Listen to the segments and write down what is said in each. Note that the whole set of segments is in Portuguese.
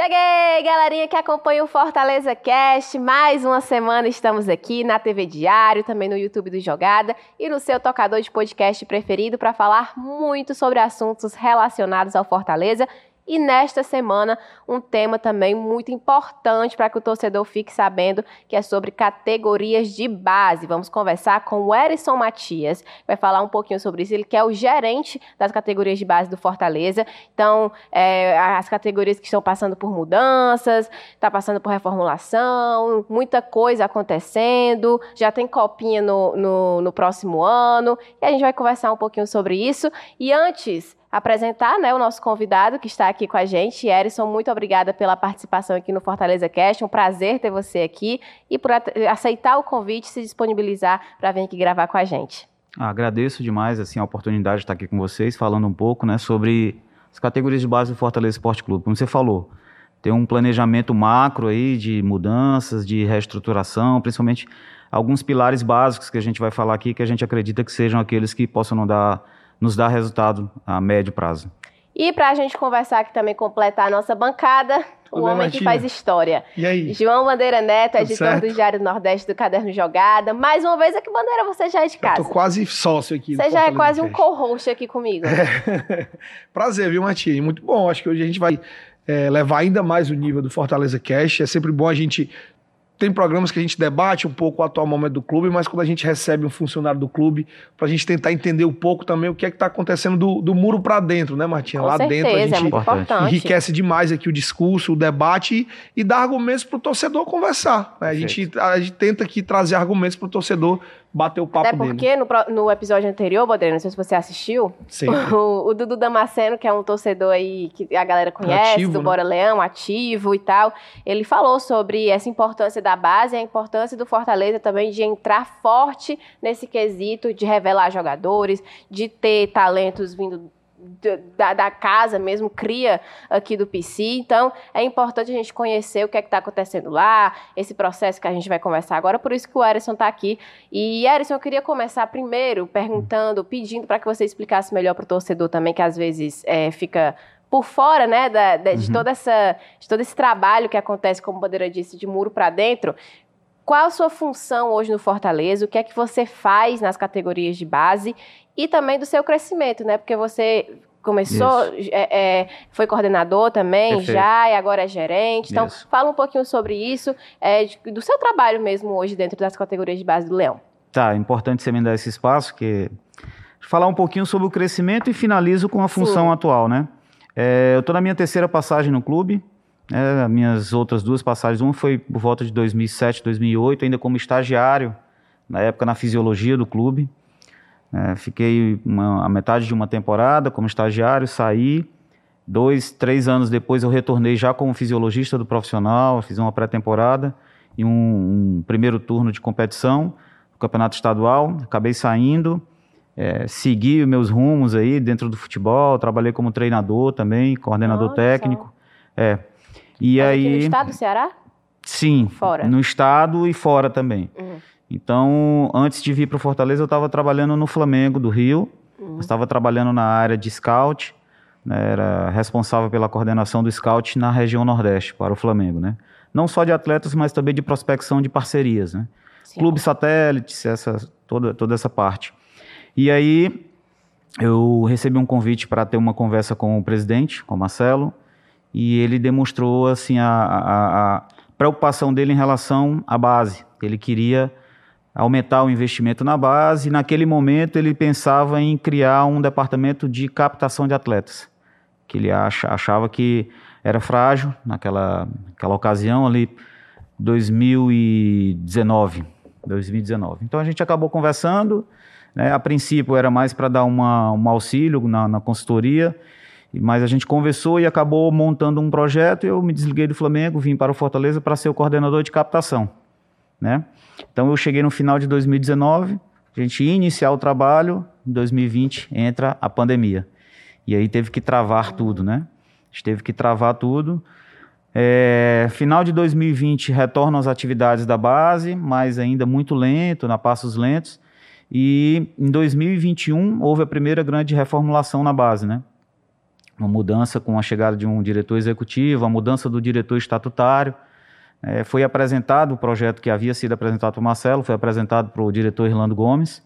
Cheguei, galerinha que acompanha o Fortaleza Cast. Mais uma semana estamos aqui na TV Diário, também no YouTube do Jogada e no seu tocador de podcast preferido para falar muito sobre assuntos relacionados ao Fortaleza e nesta semana, um tema também muito importante para que o torcedor fique sabendo, que é sobre categorias de base. Vamos conversar com o Erison Matias, vai falar um pouquinho sobre isso. Ele que é o gerente das categorias de base do Fortaleza. Então, é, as categorias que estão passando por mudanças, está passando por reformulação, muita coisa acontecendo, já tem copinha no, no, no próximo ano, e a gente vai conversar um pouquinho sobre isso. E antes, apresentar né, o nosso convidado que está aqui com a gente. Erison, muito obrigada pela participação aqui no Fortaleza Cast. Um prazer ter você aqui e por aceitar o convite e se disponibilizar para vir aqui gravar com a gente. Ah, agradeço demais assim, a oportunidade de estar aqui com vocês, falando um pouco né, sobre as categorias de base do Fortaleza Esporte Clube. Como você falou, tem um planejamento macro aí de mudanças, de reestruturação, principalmente alguns pilares básicos que a gente vai falar aqui, que a gente acredita que sejam aqueles que possam não dar nos dá resultado a médio prazo. E para a gente conversar aqui também, completar a nossa bancada, o homem Martina? que faz história. E aí? João Bandeira Neto, Tudo editor certo? do Diário do Nordeste do Caderno Jogada. Mais uma vez aqui, Bandeira, você já é de casa. Eu tô quase sócio aqui. Você já é quase um co-host aqui comigo. É. Prazer, viu, Martina? Muito bom. Acho que hoje a gente vai é, levar ainda mais o nível do Fortaleza Cash. É sempre bom a gente tem programas que a gente debate um pouco o atual momento do clube, mas quando a gente recebe um funcionário do clube, para a gente tentar entender um pouco também o que é que está acontecendo do, do muro para dentro, né, Martinha? Com Lá certeza, dentro a gente é enriquece demais aqui o discurso, o debate e, e dá argumentos para o torcedor conversar. Né? A, gente, a gente tenta aqui trazer argumentos para o torcedor bater o papo Até porque no, no, episódio anterior, Bodreiro, não sei se você assistiu, o, o, Dudu Damasceno, que é um torcedor aí que a galera conhece, ativo, do né? Bora Leão, ativo e tal, ele falou sobre essa importância da base e a importância do Fortaleza também de entrar forte nesse quesito de revelar jogadores, de ter talentos vindo da, da, casa mesmo, cria aqui do PC. Então, é importante a gente conhecer o que é está acontecendo lá, esse processo que a gente vai conversar agora. Por isso que o Erison está aqui. E, Erison, eu queria começar primeiro perguntando, pedindo para que você explicasse melhor para o torcedor também, que às vezes é, fica por fora, né, da, de, uhum. de, toda essa, de todo esse trabalho que acontece, como a Bandeira disse, de muro para dentro. Qual a sua função hoje no Fortaleza? O que é que você faz nas categorias de base? e também do seu crescimento, né? Porque você começou, é, é, foi coordenador também Perfeito. já, e agora é gerente. Então, isso. fala um pouquinho sobre isso, é, do seu trabalho mesmo hoje dentro das categorias de base do Leão. Tá, é importante você me dar esse espaço, que falar um pouquinho sobre o crescimento e finalizo com a função Sim. atual, né? É, eu estou na minha terceira passagem no clube, as minhas outras duas passagens, uma foi por volta de 2007, 2008, ainda como estagiário, na época na fisiologia do clube. É, fiquei uma, a metade de uma temporada como estagiário, saí. Dois, três anos depois eu retornei já como fisiologista do profissional, fiz uma pré-temporada e um, um, primeiro turno de competição no campeonato estadual. Acabei saindo, é, segui meus rumos aí dentro do futebol, trabalhei como treinador também, coordenador técnico. É. E Mas aí, no estado do Ceará? Sim, fora. no estado e fora também. Uhum. Então, antes de vir para Fortaleza, eu estava trabalhando no Flamengo do Rio. Uhum. Estava trabalhando na área de scout. Né, era responsável pela coordenação do scout na região Nordeste para o Flamengo, né? Não só de atletas, mas também de prospecção de parcerias, né? Clube satélites, essa, toda, toda essa parte. E aí eu recebi um convite para ter uma conversa com o presidente, com o Marcelo, e ele demonstrou assim a, a, a preocupação dele em relação à base. Ele queria aumentar o investimento na base. E naquele momento ele pensava em criar um departamento de captação de atletas, que ele acha, achava que era frágil naquela, naquela ocasião ali, 2019, 2019. Então a gente acabou conversando. Né? A princípio era mais para dar uma, um auxílio na, na consultoria, mas a gente conversou e acabou montando um projeto. Eu me desliguei do Flamengo, vim para o Fortaleza para ser o coordenador de captação, né? Então eu cheguei no final de 2019, a gente ia iniciar o trabalho, em 2020 entra a pandemia. E aí teve que travar tudo, né? A gente teve que travar tudo. É, final de 2020 retornam as atividades da base, mas ainda muito lento, na passos lentos. E em 2021 houve a primeira grande reformulação na base, né? Uma mudança com a chegada de um diretor executivo, a mudança do diretor estatutário. É, foi apresentado o projeto que havia sido apresentado para o Marcelo, foi apresentado para o diretor Irlando Gomes.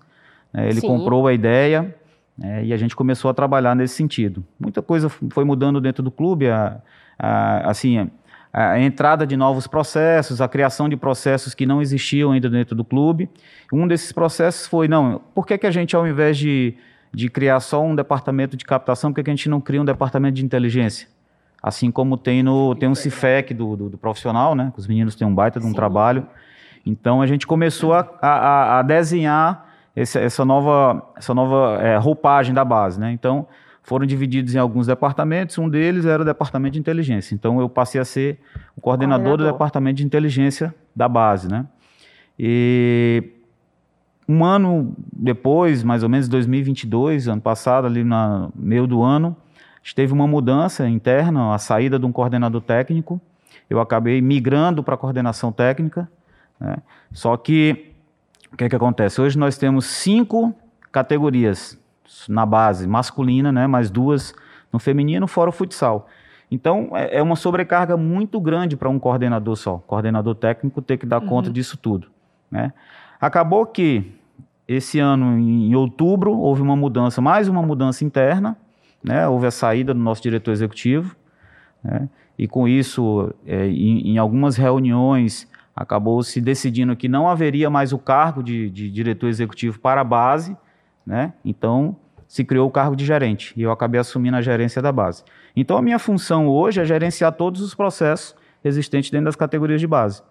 É, ele Sim. comprou a ideia é, e a gente começou a trabalhar nesse sentido. Muita coisa foi mudando dentro do clube, a, a, assim, a, a entrada de novos processos, a criação de processos que não existiam ainda dentro do clube. Um desses processos foi, não, por que, que a gente, ao invés de, de criar só um departamento de captação, por que, que a gente não cria um departamento de inteligência? Assim como tem no tem um CIFEC do, do, do profissional, né? Os meninos têm um baita de um Sim. trabalho. Então a gente começou a, a, a desenhar esse, essa nova, essa nova é, roupagem da base, né? Então foram divididos em alguns departamentos. Um deles era o departamento de inteligência. Então eu passei a ser o coordenador, coordenador. do departamento de inteligência da base, né? E um ano depois, mais ou menos 2022, ano passado, ali no meio do ano, teve uma mudança interna, a saída de um coordenador técnico. Eu acabei migrando para a coordenação técnica. Né? Só que, o que, é que acontece? Hoje nós temos cinco categorias na base masculina, né? mais duas no feminino, fora o futsal. Então, é, é uma sobrecarga muito grande para um coordenador só. Coordenador técnico ter que dar uhum. conta disso tudo. Né? Acabou que, esse ano, em outubro, houve uma mudança, mais uma mudança interna, né? Houve a saída do nosso diretor executivo, né? e com isso, é, em, em, algumas reuniões, acabou se decidindo que não haveria mais o cargo de, de diretor executivo para a base, né? então se criou o cargo de gerente, e eu acabei assumindo a gerência da base. Então a minha função hoje é gerenciar todos os processos existentes dentro das categorias de base.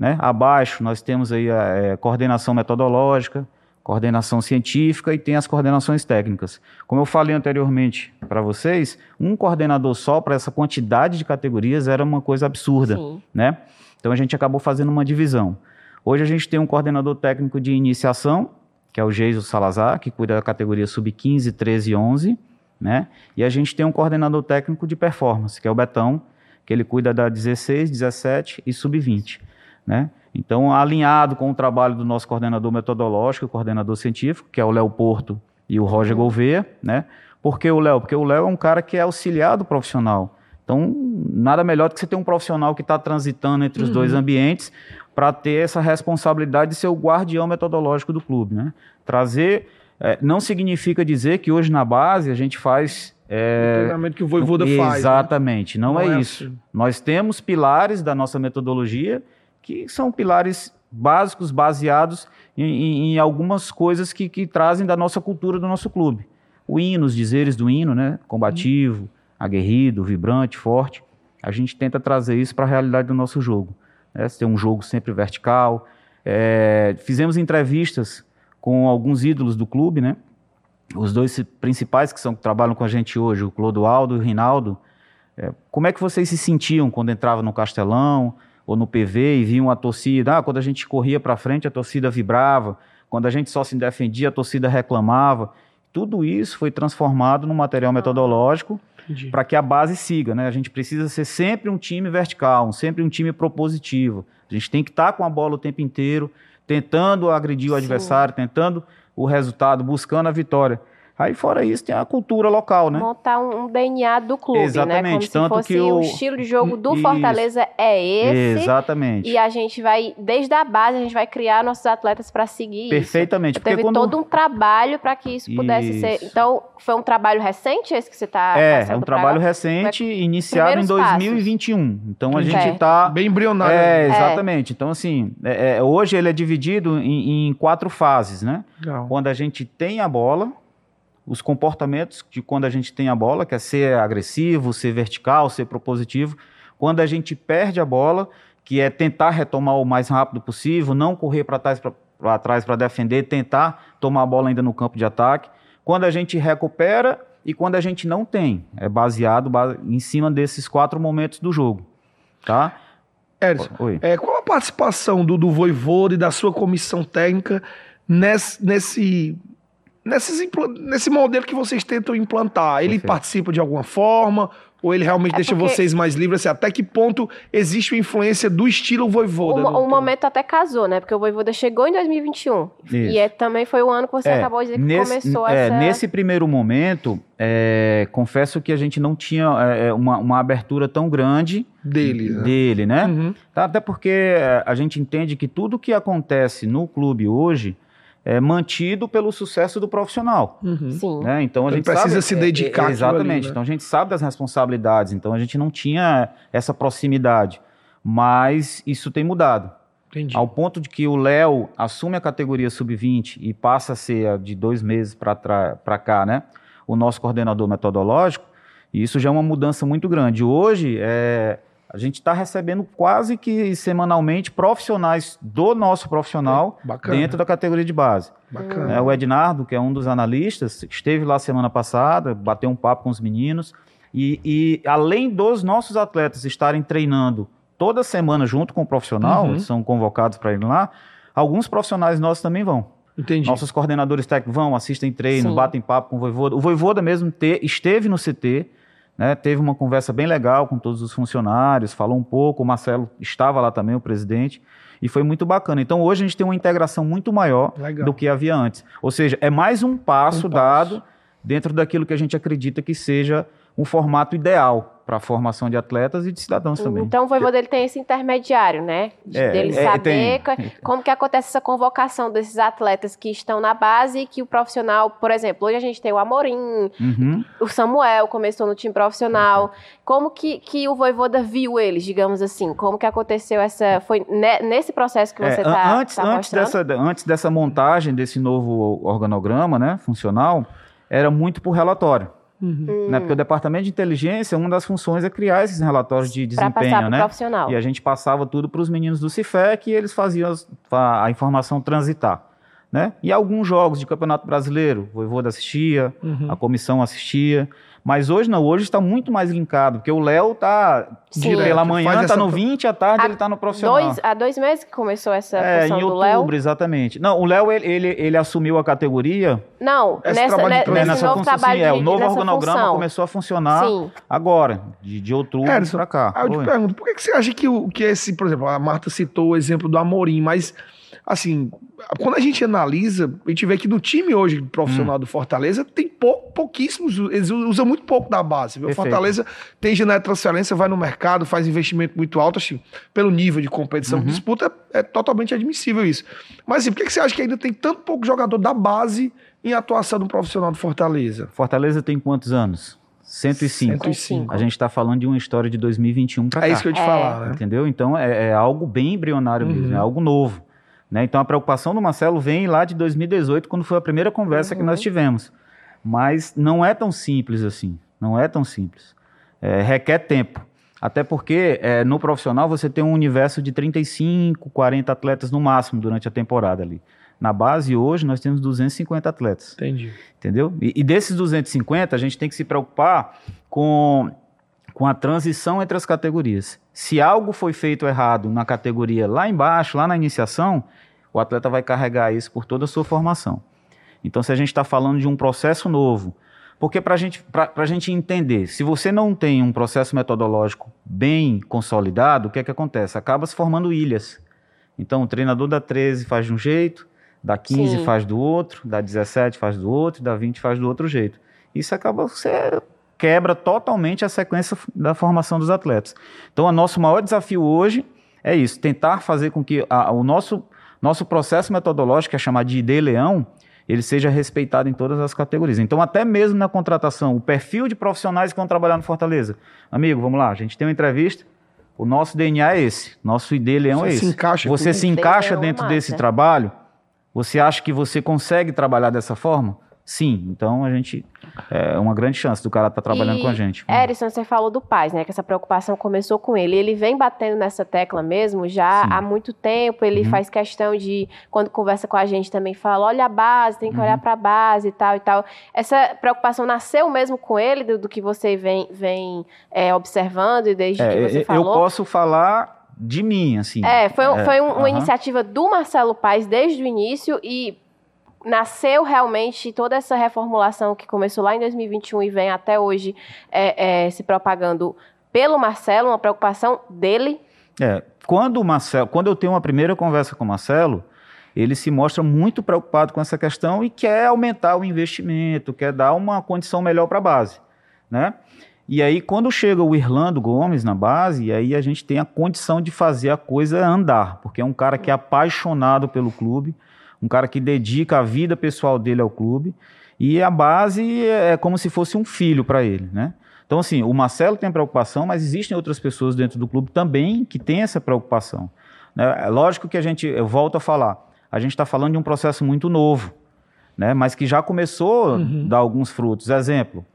Né? Abaixo nós temos aí a é, coordenação metodológica, coordenação científica e tem as coordenações técnicas. Como eu falei anteriormente para vocês, um coordenador só para essa quantidade de categorias era uma coisa absurda, Sim. né? Então a gente acabou fazendo uma divisão. Hoje a gente tem um coordenador técnico de iniciação, que é o Geiso Salazar, que cuida da categoria sub-15, 13 e 11, né? E a gente tem um coordenador técnico de performance, que é o Betão, que ele cuida da 16, 17 e sub-20, né? Então, alinhado com o trabalho do nosso coordenador metodológico, coordenador científico, que é o Léo Porto e o Roger. Gouveia, né? Por que o Léo? Porque o Léo é um cara que é auxiliar do profissional. Então, nada melhor do que você ter um profissional que está transitando entre os uhum. dois ambientes para ter essa responsabilidade de ser o guardião metodológico do clube, né? Trazer... É, não significa dizer que hoje na base a gente faz é, o treinamento que o Voivoda exatamente, faz. Né? Exatamente, né? não, não, é, é isso. Assim. Nós temos pilares da nossa metodologia que são pilares básicos, baseados em, em, algumas coisas que, que, trazem da nossa cultura, do nosso clube. O hino, os dizeres do hino, né? Combativo, aguerrido, vibrante, forte. A gente tenta trazer isso para a realidade do nosso jogo. Né? Ter um jogo sempre vertical. É, fizemos entrevistas com alguns ídolos do clube, né? Os dois principais que, são, que trabalham com a gente hoje, o Clodoaldo e o Rinaldo. É, como é que vocês se sentiam quando entravam no Castelão? Ou no PV e viam a torcida. Ah, quando a gente corria para frente, a torcida vibrava. Quando a gente só se defendia, a torcida reclamava. Tudo isso foi transformado num material metodológico para que a base siga. Né? A gente precisa ser sempre um time vertical, sempre um time propositivo. A gente tem que estar tá com a bola o tempo inteiro, tentando agredir o Sim. adversário, tentando o resultado, buscando a vitória. Aí, fora isso, tem a cultura local, né? Montar um, DNA do clube, Exatamente. né? Como Tanto se fosse que o... o estilo de jogo do isso. Fortaleza é esse. Exatamente. E a gente vai, desde a base, a gente vai criar nossos atletas para seguir Perfeitamente. isso. Teve quando... todo um trabalho para que isso pudesse isso. ser. Então, foi um trabalho recente esse que você está É, é um trabalho recente, iniciado em 2021. Passos. Então, a gente está... Bem embrionário. É, exatamente. É. Então, assim, é, é, hoje ele é dividido em, em quatro fases, né? Legal. Quando a gente tem a bola os comportamentos de quando a gente tem a bola, que é ser agressivo, ser vertical, ser propositivo. Quando a gente perde a bola, que é tentar retomar o mais rápido possível, não correr para trás para trás para defender, tentar tomar a bola ainda no campo de ataque. Quando a gente recupera e quando a gente não tem, é baseado em cima desses quatro momentos do jogo, tá? Edson, é, qual a participação do, do Voivode e da sua comissão técnica nesse, nesse nesses, nesse modelo que vocês tentam implantar? Ele Perfeito. participa de alguma forma? Ou ele realmente é deixa porque... vocês mais livres? Assim, até que ponto existe uma influência do estilo Voivoda? O, o momento até casou, né? Porque o Voivoda chegou em 2021. Isso. E é, também foi o ano que você é, acabou de dizer que nesse, começou é, essa... Nesse primeiro momento, é, confesso que a gente não tinha é, é, uma, uma abertura tão grande dele, né? Dele, né? Uhum. Tá, até porque a gente entende que tudo que acontece no clube hoje é, mantido pelo sucesso do profissional. Uhum. Sim. Né? Então a gente precisa sabe, se dedicar. É, exatamente. Ali, né? Então a gente sabe das responsabilidades. Então a gente não tinha essa proximidade, mas isso tem mudado. Entendi. Ao ponto de que o Léo assume a categoria sub-20 e passa a ser de dois meses para cá, né? O nosso coordenador metodológico. E isso já é uma mudança muito grande. Hoje é a gente está recebendo quase que semanalmente profissionais do nosso profissional é, dentro da categoria de base. Bacana. É, o Ednardo, que é um dos analistas, esteve lá semana passada, bateu um papo com os meninos. E, e além dos nossos atletas estarem treinando toda semana junto com o profissional, uhum. são convocados para ir lá, alguns profissionais nossos também vão. Entendi. Nossos coordenadores técnicos vão, assistem treino, Sim. batem papo com o Voivoda. O Voivoda mesmo te, esteve no CT, né, teve uma conversa bem legal com todos os funcionários, falou um pouco, o Marcelo estava lá também, o presidente, e foi muito bacana. Então hoje a gente tem uma integração muito maior legal. do que havia antes. Ou seja, é mais um passo um dado passo. dentro daquilo que a gente acredita que seja um formato ideal para a formação de atletas e de cidadãos também. Então o Voivoda ele tem esse intermediário, né? De, é, dele é, saber tem. como que acontece essa convocação desses atletas que estão na base e que o profissional, por exemplo, hoje a gente tem o Amorim, uhum. o Samuel começou no time profissional. Como que, que o Voivoda viu eles, digamos assim? Como que aconteceu essa... Foi nesse processo que você está é, antes, tá antes dessa Antes dessa montagem desse novo organograma né, funcional, era muito por relatório. Uhum. Né? Porque o departamento de inteligência, uma das funções é criar esses relatórios de desempenho, né? Profissional. E a gente passava tudo para os meninos do Cifec e eles faziam a, a informação transitar. Né? E alguns jogos de Campeonato Brasileiro, o Voivoda assistia, uhum. a comissão assistia. Mas hoje não, hoje está muito mais linkado, porque o Léo tá pela manhã, está no 20, à tarde a, ele está no profissional. Dois, há dois meses que começou essa é, função outubro, do Léo. exatamente. Não, o Léo, ele, ele, ele, assumiu a categoria... Não, nessa, nessa, nesse nessa novo função, trabalho sim, é, O novo organograma função. começou a funcionar sim. agora, de, de outubro para cá. eu te pergunto, por que, que você acha que, o, que esse, por exemplo, a Marta citou o exemplo do Amorim, mas assim, quando a gente analisa, a gente vê que no time hoje profissional hum. do Fortaleza tem pou, pouquíssimos, eles usam muito pouco da base. O Fortaleza tem janela de transferência, vai no mercado, faz investimento muito alto, assim, pelo nível de competição uhum. que disputa, é, é, totalmente admissível isso. Mas assim, por que, que você acha que ainda tem tanto pouco jogador da base em atuação do profissional do Fortaleza? Fortaleza tem quantos anos? 105. 105. A gente está falando de uma história de 2021 para cá. É isso que eu te é. falar, né? Entendeu? Então é, é algo bem embrionário uhum. mesmo, é algo novo. Né? Então a preocupação do Marcelo vem lá de 2018, quando foi a primeira conversa uhum. que nós uhum. tivemos. Mas não é tão simples assim. Não é tão simples. É, requer tempo. Até porque é, no profissional você tem um universo de 35, 40 atletas no máximo durante a temporada ali. Na base, hoje, nós temos 250 atletas. Entendi. Entendeu? E, e desses 250, a gente tem que se preocupar com, com a transição entre as categorias. Se algo foi feito errado na categoria lá embaixo, lá na iniciação, o atleta vai carregar isso por toda a sua formação. Então, se a gente está falando de um processo novo, porque para gente, a gente entender, se você não tem um processo metodológico bem consolidado, o que é que acontece? Acaba se formando ilhas. Então, o treinador da 13 faz de um jeito, da 15 Sim. faz do outro, da 17 faz do outro, da 20 faz do outro jeito. Isso acaba, você quebra totalmente a sequência da formação dos atletas. Então, o nosso maior desafio hoje é isso, tentar fazer com que a, o nosso, nosso processo metodológico, que é chamado de ID Leão, ele seja respeitado em todas as categorias. Então, até mesmo na contratação, o perfil de profissionais que vão trabalhar no Fortaleza. Amigo, vamos lá, a gente tem uma entrevista, o nosso DNA é esse, nosso ID Leão você é esse. Se encaixa você se encaixa dentro desse trabalho? Você acha que você consegue trabalhar dessa forma? Sim, então a gente é uma grande chance do cara estar tá trabalhando e, com a gente. Erison, você falou do Paz, né? Que essa preocupação começou com ele. Ele vem batendo nessa tecla mesmo já Sim. há muito tempo. Ele uhum. faz questão de, quando conversa com a gente, também fala: olha a base, tem que uhum. olhar para a base e tal e tal. Essa preocupação nasceu mesmo com ele, do, do que você vem, vem é, observando e desde é, que você falou? Eu posso falar de mim, assim. É, foi, é, foi um, uma iniciativa do Marcelo Paes desde o início e nasceu realmente toda essa reformulação que começou lá em 2021 e vem até hoje é, é, se propagando pelo Marcelo, uma preocupação dele? É, quando o Marcelo, quando eu tenho uma primeira conversa com o Marcelo, ele se mostra muito preocupado com essa questão e quer aumentar o investimento, quer dar uma condição melhor para a base, né? E aí, quando chega o Irlando Gomes na base, aí a gente tem a condição de fazer a coisa andar, porque é um cara que é apaixonado pelo clube, um cara que dedica a vida pessoal dele ao clube, e a base é como se fosse um filho para ele, né? Então, assim, o Marcelo tem preocupação, mas existem outras pessoas dentro do clube também que têm essa preocupação. Né? É lógico que a gente, eu volto a falar, a gente está falando de um processo muito novo, né? mas que já começou uhum. a dar alguns frutos. Exemplo,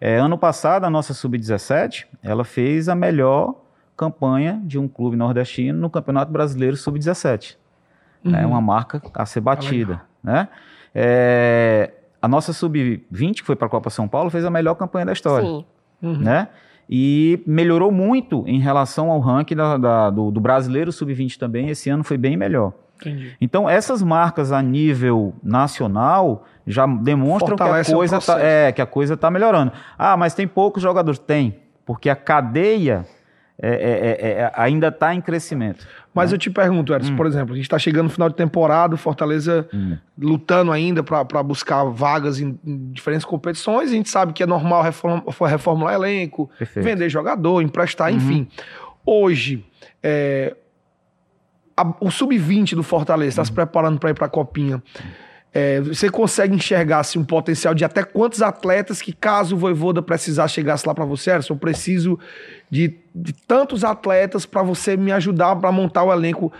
é, ano passado, a nossa Sub-17, ela fez a melhor campanha de um clube nordestino no Campeonato Brasileiro Sub-17. Uhum. É uma marca a ser batida. Né? É, a nossa Sub-20, que foi para a Copa São Paulo, fez a melhor campanha da história. Sim. Uhum. Né? E melhorou muito em relação ao ranking da, da, do, do brasileiro Sub-20 também. Esse ano foi bem melhor. Entendi. Então, essas marcas a nível nacional já demonstram que a, coisa está é, que a coisa está melhorando. Ah, mas tem poucos jogadores. Tem, porque a cadeia é, é, é, é ainda está em crescimento. Mas né? eu te pergunto, Edson, hum. por exemplo, a gente está chegando no final de temporada, Fortaleza hum. lutando ainda para buscar vagas em, em, diferentes competições, a gente sabe que é normal reform, reformular elenco, Perfeito. vender jogador, emprestar, uhum. enfim. Hoje, é, a, o sub-20 do Fortaleza está se preparando para ir para a Copinha. É, você consegue enxergar assim, um potencial de até quantos atletas que, caso o Voivoda precisar chegasse lá para você, Erson, eu preciso de, de tantos atletas para você me ajudar para montar o elenco.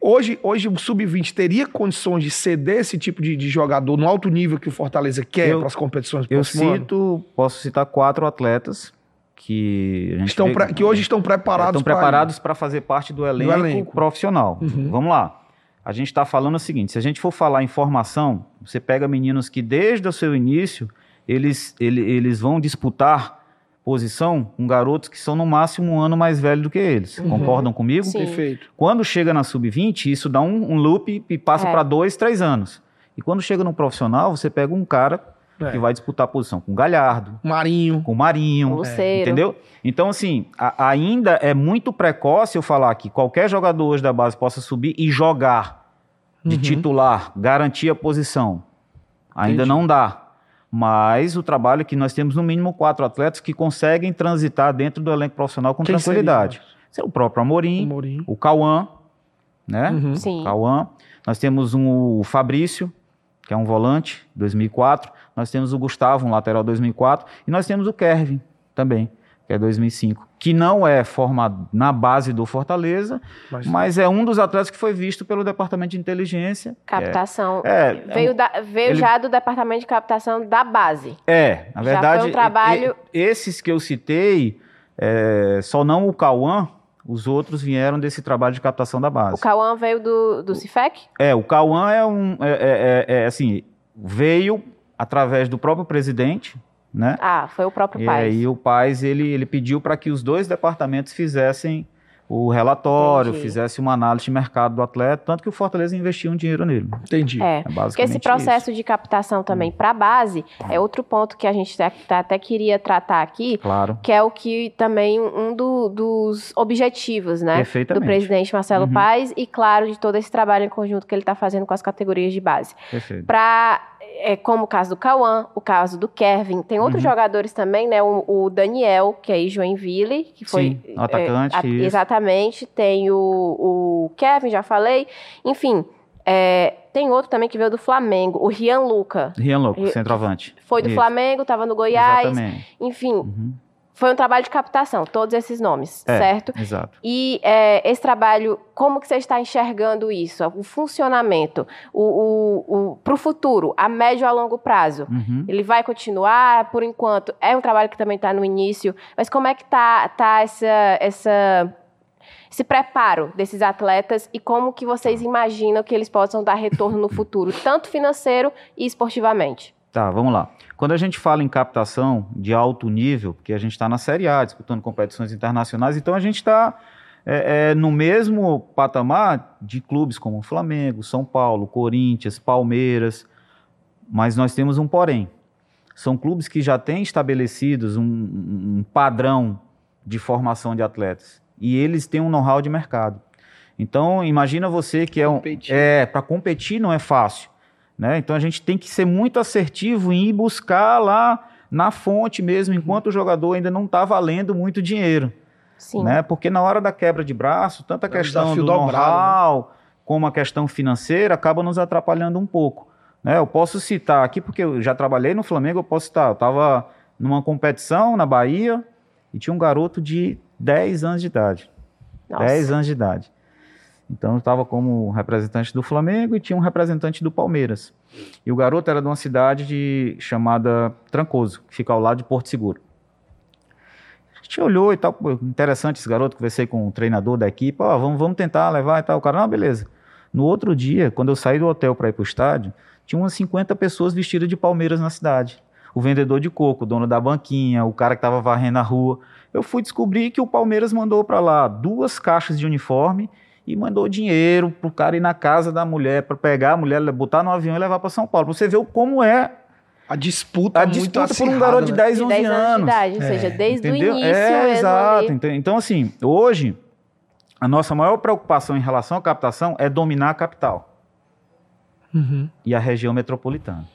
Hoje, hoje o Sub-20 teria condições de ceder esse tipo de, de jogador no alto nível que o Fortaleza quer para as competições Eu cito, ano? posso citar quatro atletas que estão vê, que hoje estão preparados estão preparados para fazer parte do elenco, do elenco. profissional. Uhum. Vamos lá. A gente está falando o seguinte: se a gente for falar em formação, você pega meninos que desde o seu início eles, ele, eles vão disputar posição com garotos que são no máximo um ano mais velho do que eles. Uhum. Concordam comigo? Sim. Perfeito. Quando chega na sub-20, isso dá um, um loop e passa é. para dois, três anos. E quando chega no profissional, você pega um cara é. que vai disputar a posição com Galhardo, Marinho, com Marinho, é. entendeu? Então assim, a, ainda é muito precoce eu falar que qualquer jogador hoje da base possa subir e jogar de uhum. titular, garantir a posição. Ainda Entendi. não dá. Mas o trabalho é que nós temos no mínimo quatro atletas que conseguem transitar dentro do elenco profissional com Quem tranquilidade. Seria? É o próprio Amorim, Amorim. o Cauã, né? Uhum. Sim. Cauã. Nós temos um, o Fabrício, que é um volante, 2004. Nós temos o Gustavo, um lateral 2004. E nós temos o Kervin também, que é 2005. Que não é formado na base do Fortaleza, mas, mas é um dos atletas que foi visto pelo Departamento de Inteligência. Captação. É, é veio, da, veio ele, já do Departamento de Captação da base. É, na verdade. Já foi um trabalho... esses que eu citei, é, só não o Cauã, os outros vieram desse trabalho de captação da base. O Cauã veio do, do Cifec? É, o Cauã é um. É, é, é, é, assim, veio através do próprio presidente, né? Ah, foi o próprio Paz. E aí o Paz, ele, ele pediu para que os dois departamentos fizessem o relatório, Entendi. fizesse uma análise de mercado do atleta, tanto que o Fortaleza investiu um dinheiro nele. Entendi. É, é porque esse processo isso. de captação também para a base é outro ponto que a gente até queria tratar aqui, claro. que é o que também um do, dos objetivos, né, do presidente Marcelo uhum. Paes e claro de todo esse trabalho em conjunto que ele está fazendo com as categorias de base. Para é, como o caso do Cauã, o caso do Kevin. Tem outros uhum. jogadores também, né? O, o, Daniel, que é aí Joinville, que foi. Sim, atacante. É, a, exatamente. Tem o, o Kevin, já falei. Enfim. É, tem outro também que veio do Flamengo, o Rian Luca. Rian Luca, centroavante. Foi do Isso. Flamengo, estava no Goiás. Exatamente. Enfim, uhum. Foi um trabalho de captação, todos esses nomes, é, certo? Exato. E é, esse trabalho, como que você está enxergando isso? O funcionamento, o, para o futuro, a médio e a longo prazo. Uhum. Ele vai continuar, por enquanto, é um trabalho que também está no início, mas como é que está tá essa, essa, esse preparo desses atletas e como que vocês imaginam que eles possam dar retorno no futuro, tanto financeiro e esportivamente? Tá, vamos lá. Quando a gente fala em captação de alto nível, porque a gente está na Série A, disputando competições internacionais, então a gente está é, é, no mesmo patamar de clubes como Flamengo, São Paulo, Corinthians, Palmeiras, Mas nós temos um porém. São clubes que já têm estabelecidos um, um padrão de formação de atletas. E eles têm um know-how de mercado. Então, imagina você que é um. É, para competir não é fácil. Né? Então a gente tem que ser muito assertivo em ir buscar lá na fonte mesmo, enquanto o jogador ainda não está valendo muito dinheiro. Sim. Né? Porque na hora da quebra de braço, tanto a é questão do know-how né? como a questão financeira acaba nos atrapalhando um pouco. Né? Eu posso citar aqui, porque eu já trabalhei no Flamengo, eu posso citar, eu estava numa competição na Bahia e tinha um garoto de 10 anos de idade. Nossa. 10 anos de idade. Então eu estava como representante do Flamengo e tinha um representante do Palmeiras. E o garoto era de uma cidade de, chamada Trancoso, que fica ao lado de Porto Seguro. A gente olhou e tal, interessante esse garoto, conversei com o treinador da equipe, ó, vamos, vamos tentar levar e tal. O cara, não, beleza. No outro dia, quando eu saí do hotel para ir para o estádio, tinha umas 50 pessoas vestidas de Palmeiras na cidade. O vendedor de coco, o dono da banquinha, o cara que estava varrendo a rua. Eu fui descobrir que o Palmeiras mandou para lá duas caixas de uniforme e mandou dinheiro pro cara ir na casa da mulher para pegar a mulher, botar no avião e levar para São Paulo. você vê como é a disputa, a disputa por um garoto de 10, 11 10 anos. anos de idade, ou seja, é. desde Entendeu? o início é, exato. Ali. Então, assim, hoje, a nossa maior preocupação em relação à captação é dominar a capital uhum. e a região metropolitana.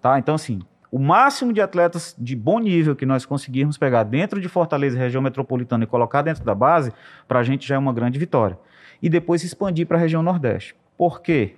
Tá? Então, assim, o máximo de atletas de bom nível que nós conseguirmos pegar dentro de Fortaleza e região metropolitana e colocar dentro da base, para a gente já é uma grande vitória. E depois expandir para a região Nordeste. Por quê?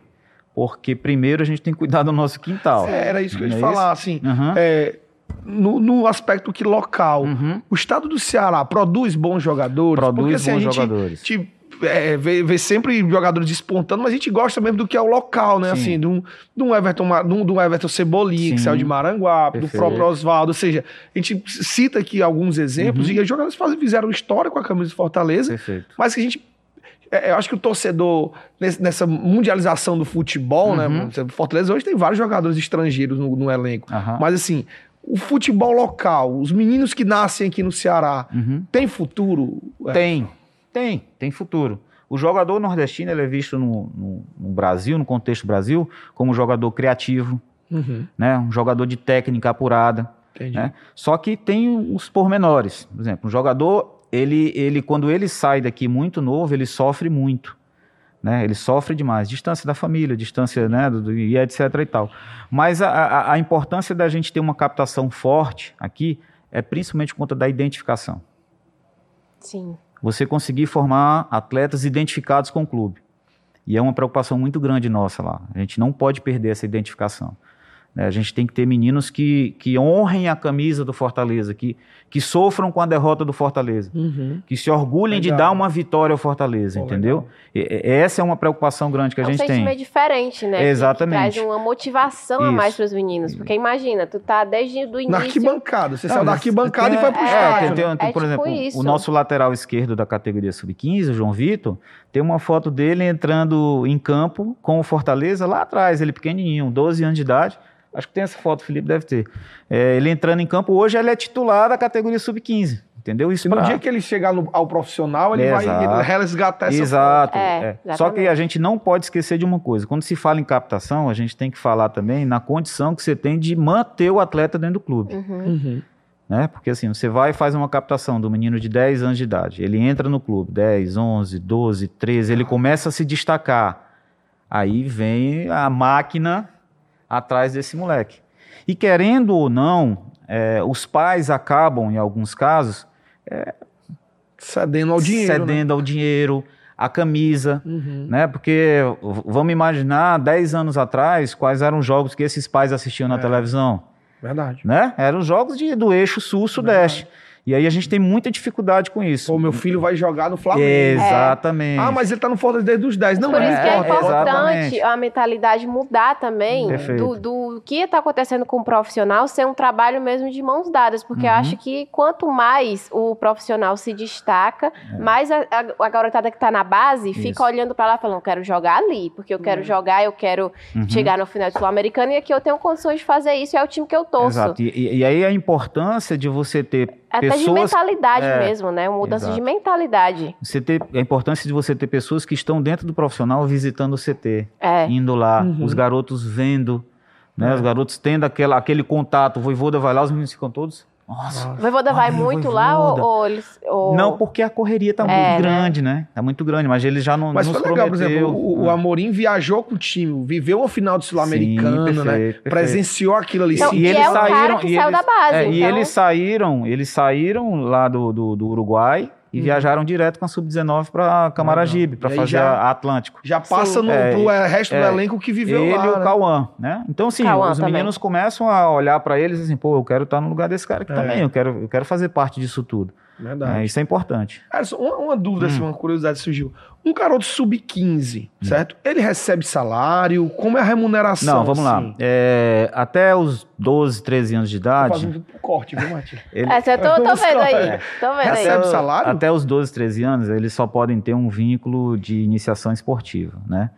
Porque primeiro a gente tem que cuidar do nosso quintal. É, era isso que eu ia é falar, assim. Uhum. É, no, no, aspecto que local, uhum. o estado do Ceará produz bons jogadores. Produz porque, assim, bons a gente, jogadores. Te, é, vê, vê, sempre jogadores despontando, mas a gente gosta mesmo do que é o local, né? Sim. Assim, de um, de um Everton, de um, de um Everton Cebolinha, Sim. que saiu de Maranguá, Perfeito. do próprio Oswaldo. Ou seja, a gente cita aqui alguns exemplos uhum. e os jogadores fizeram história com a camisa de Fortaleza, Perfeito. mas que a gente eu acho que o torcedor, nessa mundialização do futebol, né, uhum. né? Fortaleza hoje tem vários jogadores estrangeiros no, no elenco. Uhum. Mas assim, o futebol local, os meninos que nascem aqui no Ceará, uhum. tem futuro? Tem. Tem, tem futuro. O jogador nordestino ele é visto no, no, no Brasil, no contexto Brasil, como um jogador criativo, uhum. né? um jogador de técnica apurada. Né? Só que tem os pormenores. Por exemplo, um jogador, ele, ele, quando ele sai daqui muito novo, ele sofre muito. Né? Ele sofre demais. Distância da família, distância, né? Do, e etc e tal. Mas a, a, a importância da gente ter uma captação forte aqui é principalmente por conta da identificação. Sim você conseguir formar atletas identificados com o clube. E é uma preocupação muito grande nossa lá. A gente não pode perder essa identificação. Né? A gente tem que ter meninos que, que honrem a camisa do Fortaleza, que, que sofram com a derrota do Fortaleza, uhum. que se orgulhem legal. de dar uma vitória ao Fortaleza, Pô, entendeu? E, essa é uma preocupação grande que a gente tem. É um sentimento diferente, né? Exatamente. Que, que traz uma motivação Isso. a mais para os meninos. Porque imagina, tu tá desde o início... Na arquibancada. Você saiu da arquibancada tem, e foi pro é, estádio. Tem, tem, tem, é por tipo exemplo, isso. o nosso lateral esquerdo da categoria sub-15, o João Vitor, tem uma foto dele entrando em campo com o Fortaleza lá atrás, ele pequenininho, 12 anos de idade, Acho que tem essa foto, o Felipe deve ter. É, ele entrando em campo hoje, ele é titular da categoria sub-15. Entendeu? Isso e no pra... dia que ele chegar no, ao profissional, ele é, vai resgatar essa Exato. É, é. Só que a gente não pode esquecer de uma coisa. Quando se fala em captação, a gente tem que falar também na condição que você tem de manter o atleta dentro do clube. Uhum. Uhum. Né? Porque assim, você vai e faz uma captação do menino de 10 anos de idade. Ele entra no clube, 10, 11, 12, 13, ele começa a se destacar. Aí vem a máquina atrás desse moleque. E querendo ou não, é, os pais acabam, em alguns casos, é, cedendo ao dinheiro. Né? Cedendo né? ao dinheiro, a camisa, uhum. né? Porque vamos imaginar 10 anos atrás quais eram os jogos que esses pais assistiam na é. televisão. Verdade. Né? Eram os jogos de, do eixo sul-sudeste. E aí a gente tem muita dificuldade com isso. O meu filho vai jogar no Flamengo. Exatamente. É. Ah, mas ele tá no Fortaleza desde os 10. Não, Por isso é, que é importante exatamente. a mentalidade mudar também do, do que está acontecendo com o profissional ser um trabalho mesmo de mãos dadas. Porque uhum. eu acho que quanto mais o profissional se destaca, é. mais a, a, a, garotada que está na base isso. fica olhando para lá falando, eu quero jogar ali, porque eu quero uhum. jogar, eu quero uhum. chegar no final do Sul-Americano e aqui eu tenho condições de fazer isso, é o time que eu torço. Exato. E, e aí a importância de você ter até pessoas, de mentalidade é, mesmo, né? Uma mudança exato. de mentalidade. Você ter a importância de você ter pessoas que estão dentro do profissional visitando o CT, é. indo lá, uhum. os garotos vendo, Né? É. Os garotos tendo aquela, aquele contato, o Voivoda vai lá, os meninos ficam todos nossa. O Voivoda vai muito lá ou, ou, eles. Ou... Não, porque a correria tá é, muito né? grande, né? Tá muito grande, mas ele já não. Mas foi legal, prometeu. por exemplo, o, o, Amorim viajou com o time, viveu a final do Sul-Americano, né? Perfeito. Presenciou aquilo ali. Então, e eles é saíram. e eles, da base. É, então... E eles saíram, eles saíram lá do, do, do Uruguai e uhum. viajaram direto com a Sub-19 para Camaragibe, para fazer já, a Atlântico. Já passa no é, pro resto é, do elenco que viveu ele lá. Ele e o né? Cauã, né? Então, assim, Cauã os também. meninos começam a olhar para eles assim, pô, eu quero estar no lugar desse cara aqui é. também, eu quero, eu quero fazer parte disso tudo. Verdade. É, isso é importante. Alisson, uma, uma dúvida, hum. assim, uma curiosidade surgiu. Um garoto sub-15, hum. certo? Ele recebe salário? Como é a remuneração? Não, vamos assim? lá. É, até os 12, 13 anos de idade. Tô fazendo corte, viu, Matheus? Ele... É, eu tô, tô vendo aí. Tô vendo recebe aí. salário? Até os 12, 13 anos, eles só podem ter um vínculo de iniciação esportiva, né?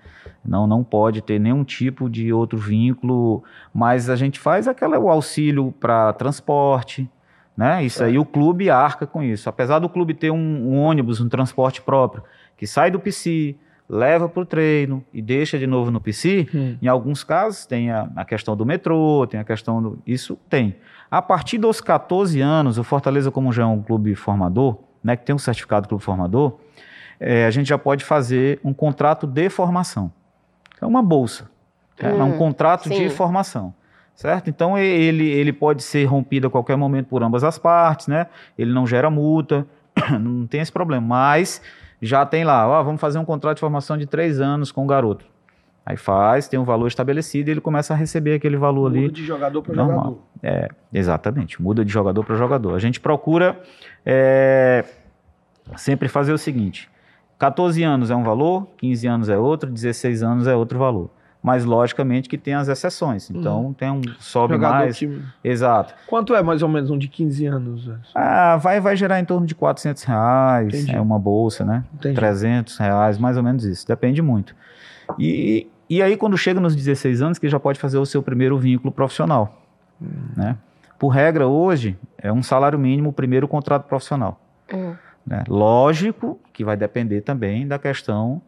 Não, não pode ter nenhum tipo de outro vínculo, mas a gente faz aquela, o auxílio para transporte, né? Isso é. aí o clube arca com isso. Apesar do clube ter um, um ônibus, um transporte próprio, que sai do PC, leva para o treino e deixa de novo no PC, hum. em alguns casos tem a, a, questão do metrô, tem a questão do. Isso tem. A partir dos 14 anos, o Fortaleza, como já é um clube formador, né, que tem um certificado clube formador, é, a gente já pode fazer um contrato de formação. É uma bolsa. Hum, é um hum, contrato sim. de formação certo? Então ele, ele pode ser rompido a qualquer momento por ambas as partes, né? Ele não gera multa, não tem esse problema. Mas já tem lá, ó, vamos fazer um contrato de formação de três anos com o garoto. Aí faz, tem um valor estabelecido e ele começa a receber aquele valor muda ali. Muda de jogador para jogador. É, exatamente, muda de jogador para jogador. A gente procura é, sempre fazer o seguinte: 14 anos é um valor, 15 anos é outro, 16 anos é outro valor mas logicamente que tem as exceções. Então uhum. tem um sobe Jogador mais. Time. Exato. Quanto é mais ou menos um de 15 anos? Ah, vai, vai gerar em torno de 400 reais, Entendi. é uma bolsa, né? Entendi. 300 reais, mais ou menos isso. Depende muito. E, e aí quando chega nos 16 anos que já pode fazer o seu primeiro vínculo profissional, uhum. né? Por regra hoje é um salário mínimo o primeiro contrato profissional. Uhum. Né? Lógico que vai depender também da questão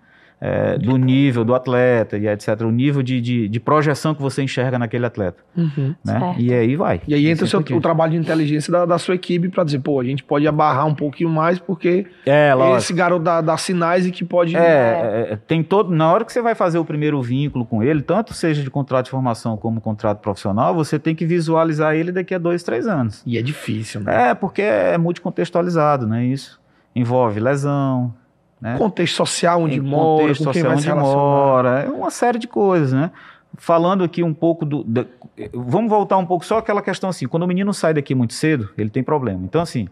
é, do nível do atleta e etc. O nível de, de, de, projeção que você enxerga naquele atleta. Uhum, né? E aí vai. E aí entra o, seu, o trabalho de inteligência da, da sua equipe para dizer, pô, a gente pode abarrar um pouquinho mais porque é, esse garoto dá, dá, sinais e que pode. É, é, é, tem todo. Na hora que você vai fazer o primeiro vínculo com ele, tanto seja de contrato de formação como contrato profissional, você tem que visualizar ele daqui a dois, três anos. E é difícil, né? É, porque é multicontextualizado, né? Isso envolve lesão, né? Contexto social onde em mora, contexto com social onde mora, é uma série de coisas, né? Falando aqui um pouco do, do, Vamos voltar um pouco só aquela questão assim, quando o menino sai daqui muito cedo, ele tem problema. Então, assim,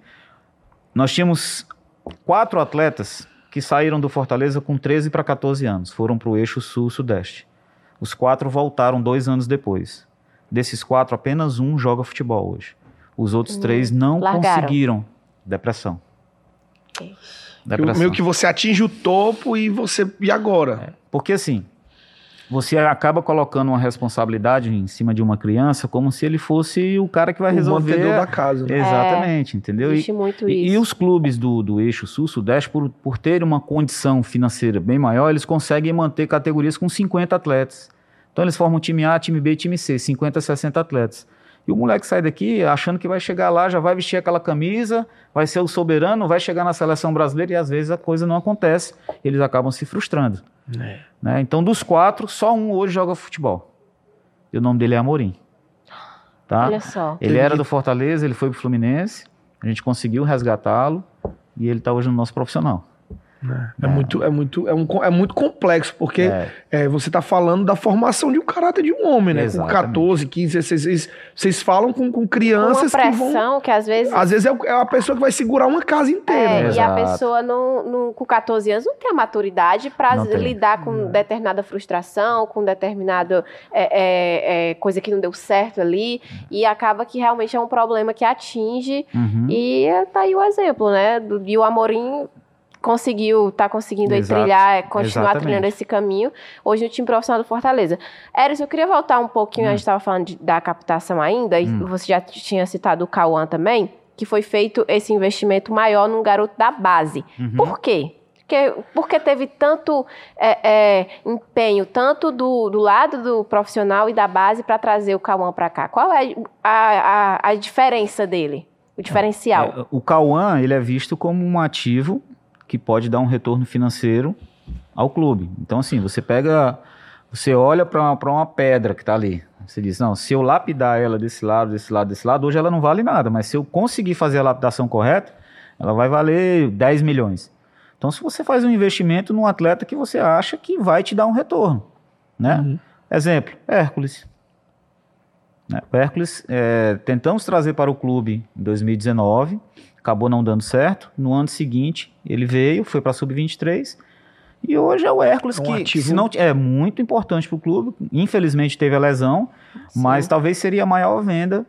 nós tínhamos quatro atletas que saíram do Fortaleza com 13 para 14 anos, foram para o eixo sul-sudeste. Os quatro voltaram dois anos depois. Desses quatro, apenas um joga futebol hoje. Os outros hum, três não largaram. conseguiram. Depressão. Ixi. Depressão. Meio que você atinge o topo e você. E agora? É, porque assim, você acaba colocando uma responsabilidade em cima de uma criança como se ele fosse o cara que vai o resolver. O da casa. Né? Exatamente, é, entendeu? Existe e, muito e, isso. E os clubes do, do eixo sul-sudeste, por, por terem uma condição financeira bem maior, eles conseguem manter categorias com 50 atletas. Então eles formam time A, time B, time C, 50, 60 atletas. E o moleque sai daqui achando que vai chegar lá, já vai vestir aquela camisa, vai ser o soberano, vai chegar na seleção brasileira e às vezes a coisa não acontece. Eles acabam se frustrando. É. Né? Então, dos quatro, só um hoje joga futebol. E o nome dele é Amorim. Tá? Olha só. Ele era do Fortaleza, ele foi pro Fluminense, a gente conseguiu resgatá-lo e ele está hoje no nosso profissional. É, é, muito, é, muito, é, um, é muito complexo, porque é. É, você está falando da formação de um caráter de um homem, né? Exatamente. Com 14, 15, 16, vocês, vocês falam com, com crianças Uma pressão que vão... que às vezes... Às vezes é, é a pessoa que vai segurar uma casa inteira. É, né? E a pessoa não, não, com 14 anos não tem a maturidade para lidar com determinada frustração, com determinada é, coisa que não deu certo ali, e acaba que realmente é um problema que atinge, uhum. e tá aí o exemplo, né? Do, e o Amorim conseguiu, tá conseguindo aí trilhar, continuar Exatamente. trilhando esse caminho, hoje no time profissional do Fortaleza. Eris, eu queria voltar um pouquinho, hum. a gente estava falando de, da captação ainda, hum. e você já tinha citado o Cauã também, que foi feito esse investimento maior num garoto da base. Uhum. Por quê? Porque, porque teve tanto é, é, empenho, tanto do, do lado do profissional e da base, para trazer o Cauã para cá? Qual é a, a, a, diferença dele? O diferencial? É, o Cauã, ele é visto como um ativo que pode dar um retorno financeiro ao clube. Então, assim, você pega, você olha para uma, uma pedra que está ali. Você diz, não, se eu lapidar ela desse lado, desse lado, desse lado, hoje ela não vale nada, mas se eu conseguir fazer a lapidação correta, ela vai valer 10 milhões. Então, se você faz um investimento num atleta que você acha que vai te dar um retorno, né? Uhum. Exemplo, Hércules. Né? O Hércules, é, tentamos trazer para o clube em 2019, acabou não dando certo. No ano seguinte, ele veio, foi para a Sub-23, e hoje é o Hércules é um que, ativo... se não, é muito importante para o clube. Infelizmente teve a lesão, Sim. mas talvez seria a maior venda.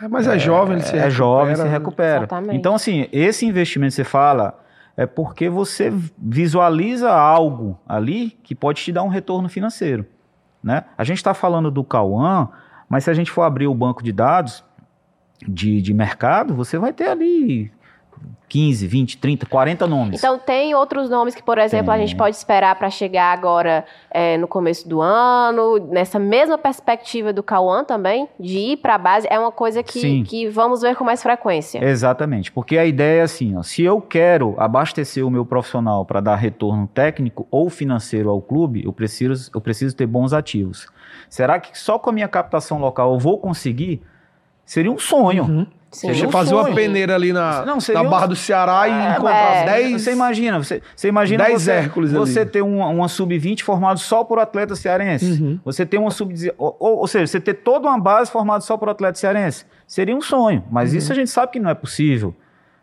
É, mas é, é jovem, ele se é recupera. É jovem, se recupera. Exatamente. Então, assim, esse investimento que você fala é porque você visualiza algo ali que pode te dar um retorno financeiro. Né? A gente está falando do Cauã, mas se a gente for abrir o banco de dados de, de mercado, você vai ter ali 15, 20, 30, 40 nomes. Então, tem outros nomes que, por exemplo, tem. a gente pode esperar para chegar agora é, no começo do ano, nessa mesma perspectiva do Cauã também, de ir para a base, é uma coisa que, que vamos ver com mais frequência. Exatamente, porque a ideia é assim: ó, se eu quero abastecer o meu profissional para dar retorno técnico ou financeiro ao clube, eu preciso, eu preciso ter bons ativos. Será que só com a minha captação local eu vou conseguir? Seria um sonho. Uhum. Sim, você fazer uma peneira ali na, não, na Barra do Ceará é, e encontrar 10. É. Você imagina, você, você imagina 10 você, Hércules você ali. ter uma, uma sub-20 formada só por atleta cearense. Uhum. Você ter uma sub ou, ou, ou, seja, você ter toda uma base formada só por atleta cearense. Seria um sonho, mas uhum. isso a gente sabe que não é possível.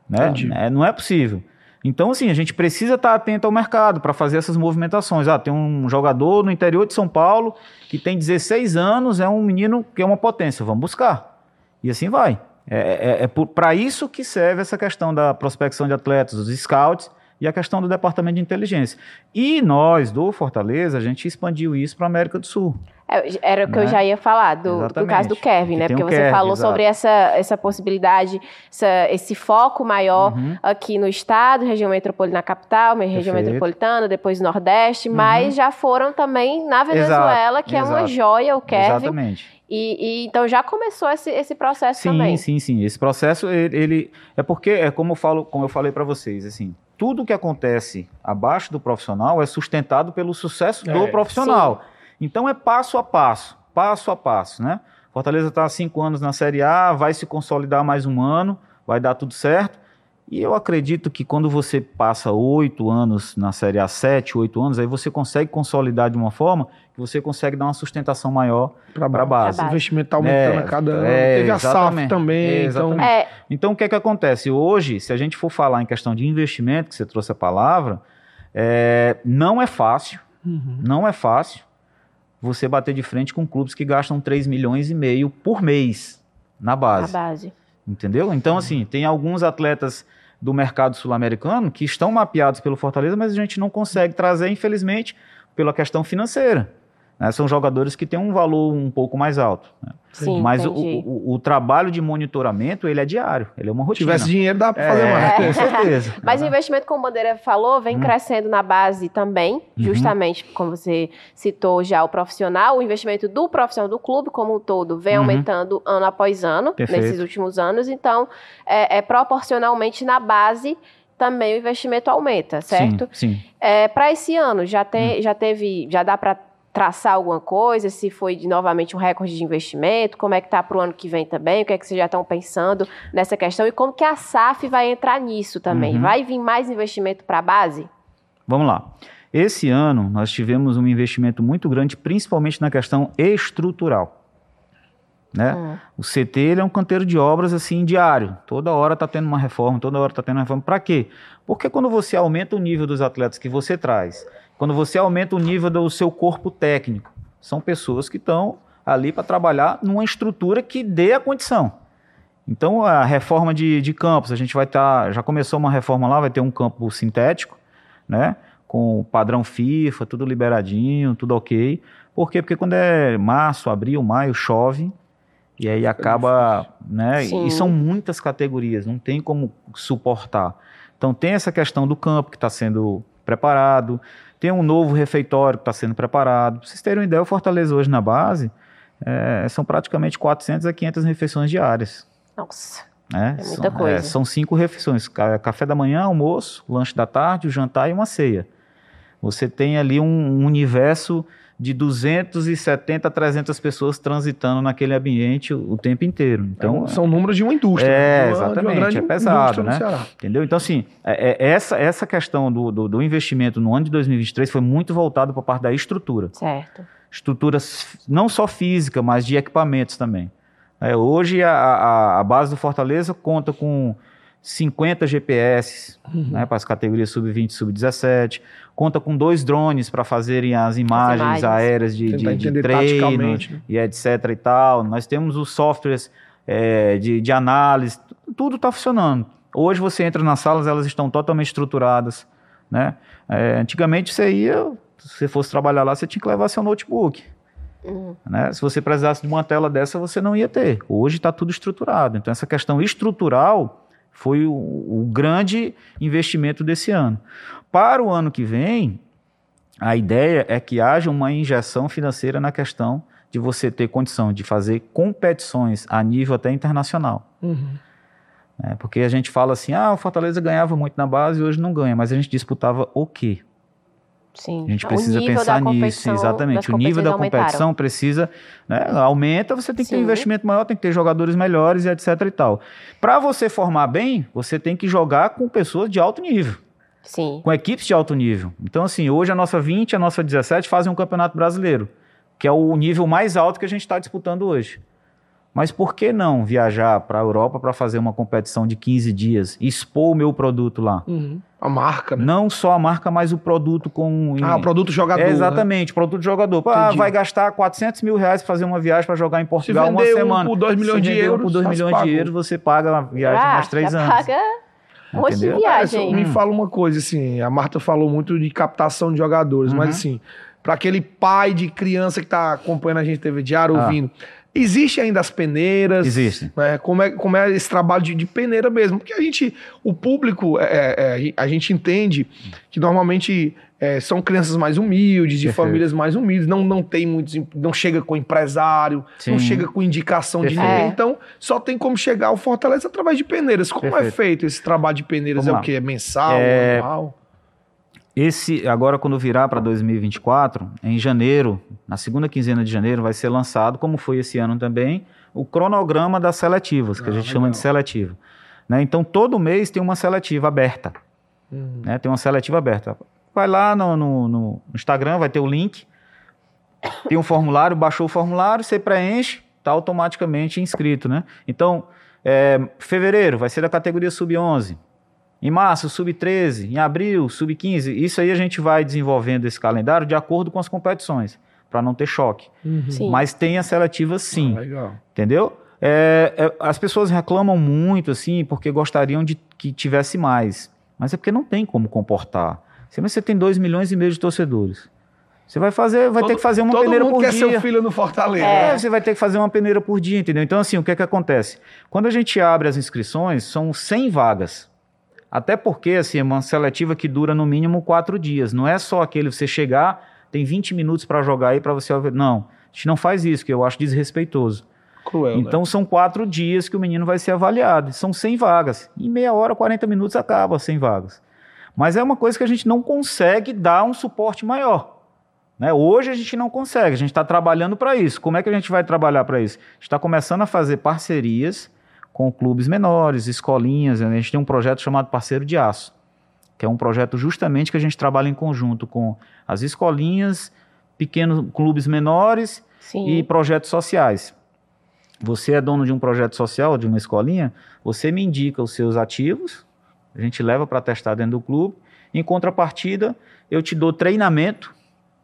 Né? É, não é possível. Então, assim, a gente precisa estar atento ao mercado para fazer essas movimentações. Ah, tem um jogador no interior de São Paulo que tem 16 anos, é um menino que é uma potência, vamos buscar. E assim vai. É, é, é para isso que serve essa questão da prospecção de atletas, dos scouts e a questão do departamento de inteligência. E nós, do Fortaleza, a gente expandiu isso para a América do Sul. É, era o que né? eu já ia falar, do, do caso do Kevin, né? Porque você Kevin, falou exato. sobre essa, essa possibilidade, essa, esse foco maior uhum. aqui no estado, região metropolitana capital, região Perfeito. metropolitana, depois Nordeste, uhum. mas já foram também na Venezuela, exato, que é uma joia, o Kevin. Exatamente. E, e, então já começou esse, esse processo sim, também. Sim, sim, sim. Esse processo ele, ele, é porque é como eu falo, como eu falei para vocês, assim, tudo que acontece abaixo do profissional é sustentado pelo sucesso é, do profissional. Sim. Então é passo a passo, passo a passo, né? Fortaleza está há cinco anos na Série A, vai se consolidar mais um ano, vai dar tudo certo. E eu acredito que quando você passa oito anos na Série A, sete, oito anos, aí você consegue consolidar de uma forma você consegue dar uma sustentação maior para a base. O investimento está aumentando é, a cada ano. É, Teve a SAF também. É, então... É. então, o que é que acontece? Hoje, se a gente for falar em questão de investimento, que você trouxe a palavra, é, não é fácil, uhum. não é fácil você bater de frente com clubes que gastam 3 milhões e meio por mês na base. Na base. Entendeu? Então, assim, tem alguns atletas do mercado sul-americano que estão mapeados pelo Fortaleza, mas a gente não consegue trazer, infelizmente, pela questão financeira. Né? São jogadores que têm um valor um pouco mais alto. Né? Sim, Mas o, o, o, trabalho de monitoramento, ele é diário, ele é uma rotina. Se tivesse dinheiro, dá para fazer é, mais. Com certeza. Mas o investimento, como o Bandeira falou, vem hum. crescendo na base também, uhum. justamente como você citou já o profissional, o investimento do profissional do clube como um todo vem uhum. aumentando ano após ano, Perfeito. nesses últimos anos. Então, é, é proporcionalmente na base também o investimento aumenta, certo? Sim, sim. É, para esse ano, já, tem, hum. já teve, já dá para traçar alguma coisa, se foi novamente um recorde de investimento, como é que está para o ano que vem também, o que é que vocês já estão pensando nessa questão e como que a SAF vai entrar nisso também. Uhum. Vai vir mais investimento para a base? Vamos lá. Esse ano nós tivemos um investimento muito grande, principalmente na questão estrutural. Né? Hum. O CT é um canteiro de obras assim diário. Toda hora está tendo uma reforma, toda hora está tendo uma reforma. Para quê? Porque quando você aumenta o nível dos atletas que você traz quando você aumenta o nível do seu corpo técnico, são pessoas que estão ali para trabalhar numa estrutura que dê a condição. Então, a reforma de, de campos, a gente vai estar. Tá, já começou uma reforma lá, vai ter um campo sintético, né? Com padrão FIFA, tudo liberadinho, tudo ok. Por quê? Porque quando é março, abril, maio, chove, e aí acaba. Né? E são muitas categorias, não tem como suportar. Então, tem essa questão do campo que está sendo preparado. Tem um novo refeitório que está sendo preparado. Para vocês terem uma ideia, o Fortaleza hoje na base é, são praticamente 400 a 500 refeições diárias. Nossa. É, é muita são, coisa. É, são cinco refeições: café da manhã, almoço, lanche da tarde, o jantar e uma ceia. Você tem ali um, um universo de 270 a 300 pessoas transitando naquele ambiente o, o tempo inteiro. Então, é, são números de uma indústria. É, uma, exatamente, é pesado, né? Entendeu? Então, assim, é, é, essa, essa questão do, do, do, investimento no ano de 2023 foi muito voltado para a parte da estrutura. Certo. Estruturas não só física, mas de equipamentos também. É, hoje a, a, a base do Fortaleza conta com 50 GPS uhum. né, para as categorias sub-20 e sub-17. Conta com dois drones para fazerem as imagens, as imagens. aéreas de, de, de treino né? e etc e tal. Nós temos os softwares é, de, de análise, tudo está funcionando. Hoje você entra nas salas, elas estão totalmente estruturadas. Né? É, antigamente você ia, se você fosse trabalhar lá, você tinha que levar seu notebook. Uhum. Né? Se você precisasse de uma tela dessa, você não ia ter. Hoje está tudo estruturado. Então, essa questão estrutural foi o, o grande investimento desse ano. Para o ano que vem, a ideia é que haja uma injeção financeira na questão de você ter condição de fazer competições a nível até internacional. Uhum. É, porque a gente fala assim, ah, o Fortaleza ganhava muito na base e hoje não ganha, mas a gente disputava o quê? Sim. A gente precisa pensar nisso, exatamente. O nível da competição precisa, né, aumenta, você tem que Sim. ter um investimento maior, tem que ter jogadores melhores e etc e tal. Para você formar bem, você tem que jogar com pessoas de alto nível. Sim. Com equipes de alto nível. Então, assim, hoje a nossa 20 e a nossa 17 fazem um campeonato brasileiro, que é o nível mais alto que a gente está disputando hoje. Mas por que não viajar para a Europa para fazer uma competição de 15 dias, expor o meu produto lá? Uhum. A marca, né? Não só a marca, mas o produto com... Ah, o produto jogador. É, exatamente, né? produto jogador. Ah, vai gastar 400 mil reais para fazer uma viagem para jogar em Portugal uma semana. Um por 2 milhões Se de euros. por 2 milhões de euros, você paga uma viagem ah, mais 3 anos. paga monte de viagem. É, me fala uma coisa, assim, a Marta falou muito de captação de jogadores, uhum. mas assim, para aquele pai de criança que está acompanhando a gente TV diário, ah. ouvindo Existe ainda as peneiras. Existe. Né? Como, é, como é esse trabalho de, de peneira mesmo? Porque a gente, o público, é, é, é a gente entende que normalmente é, são crianças mais humildes, de Perfeito. famílias mais humildes, não, não tem muitos, não chega com empresário, Sim. não chega com indicação Perfeito. de ninguém. Então, só tem como chegar ao Fortaleza através de peneiras. Como é Perfeito. é feito esse trabalho de peneiras? Vamos é lá. o quê? É mensal, é... anual? Esse, agora, quando virar para 2024, em janeiro, na segunda quinzena de janeiro, vai ser lançado, como foi esse ano também, o cronograma das seletivas, que ah, a gente legal. chama de seletiva. Né? Então, todo mês tem uma seletiva aberta. Uhum. Né? Tem uma seletiva aberta. Vai lá no, no, no, Instagram, vai ter o link, tem um formulário, baixou o formulário, você preenche, está automaticamente inscrito. Né? Então, é, fevereiro vai ser da categoria sub-11. Em março, sub-13, em abril, sub-15. Isso aí a gente vai desenvolvendo esse calendário de acordo com as competições, para não ter choque. Uhum. Mas tem a seletiva sim. Ah, legal. Entendeu? É, é, as pessoas reclamam muito, assim, porque gostariam de que tivesse mais. Mas é porque não tem como comportar. Você tem 2 milhões e meio de torcedores. Você vai fazer, vai todo, ter que fazer uma peneira por dia. Todo mundo quer seu filho no Fortaleza. É, você vai ter que fazer uma peneira por dia, entendeu? Então, assim, o que é que acontece? Quando a gente abre as inscrições, são 100 vagas. Até porque, assim, é uma seletiva que dura no mínimo quatro dias. Não é só aquele você chegar, tem 20 minutos para jogar aí para você... Não, a gente não faz isso, que eu acho desrespeitoso. Cruel, então né? são quatro dias que o menino vai ser avaliado. São 100 vagas. Em meia hora, 40 minutos acaba 100 vagas. Mas é uma coisa que a gente não consegue dar um suporte maior. Né? Hoje a gente não consegue, a gente está trabalhando para isso. Como é que a gente vai trabalhar para isso? A gente está começando a fazer parcerias com clubes menores, escolinhas. Né? A gente tem um projeto chamado Parceiro de Aço, que é um projeto justamente que a gente trabalha em conjunto com as escolinhas, pequenos clubes menores Sim. e projetos sociais. Você é dono de um projeto social, de uma escolinha, você me indica os seus ativos, a gente leva para testar dentro do clube. Em contrapartida, eu te dou treinamento,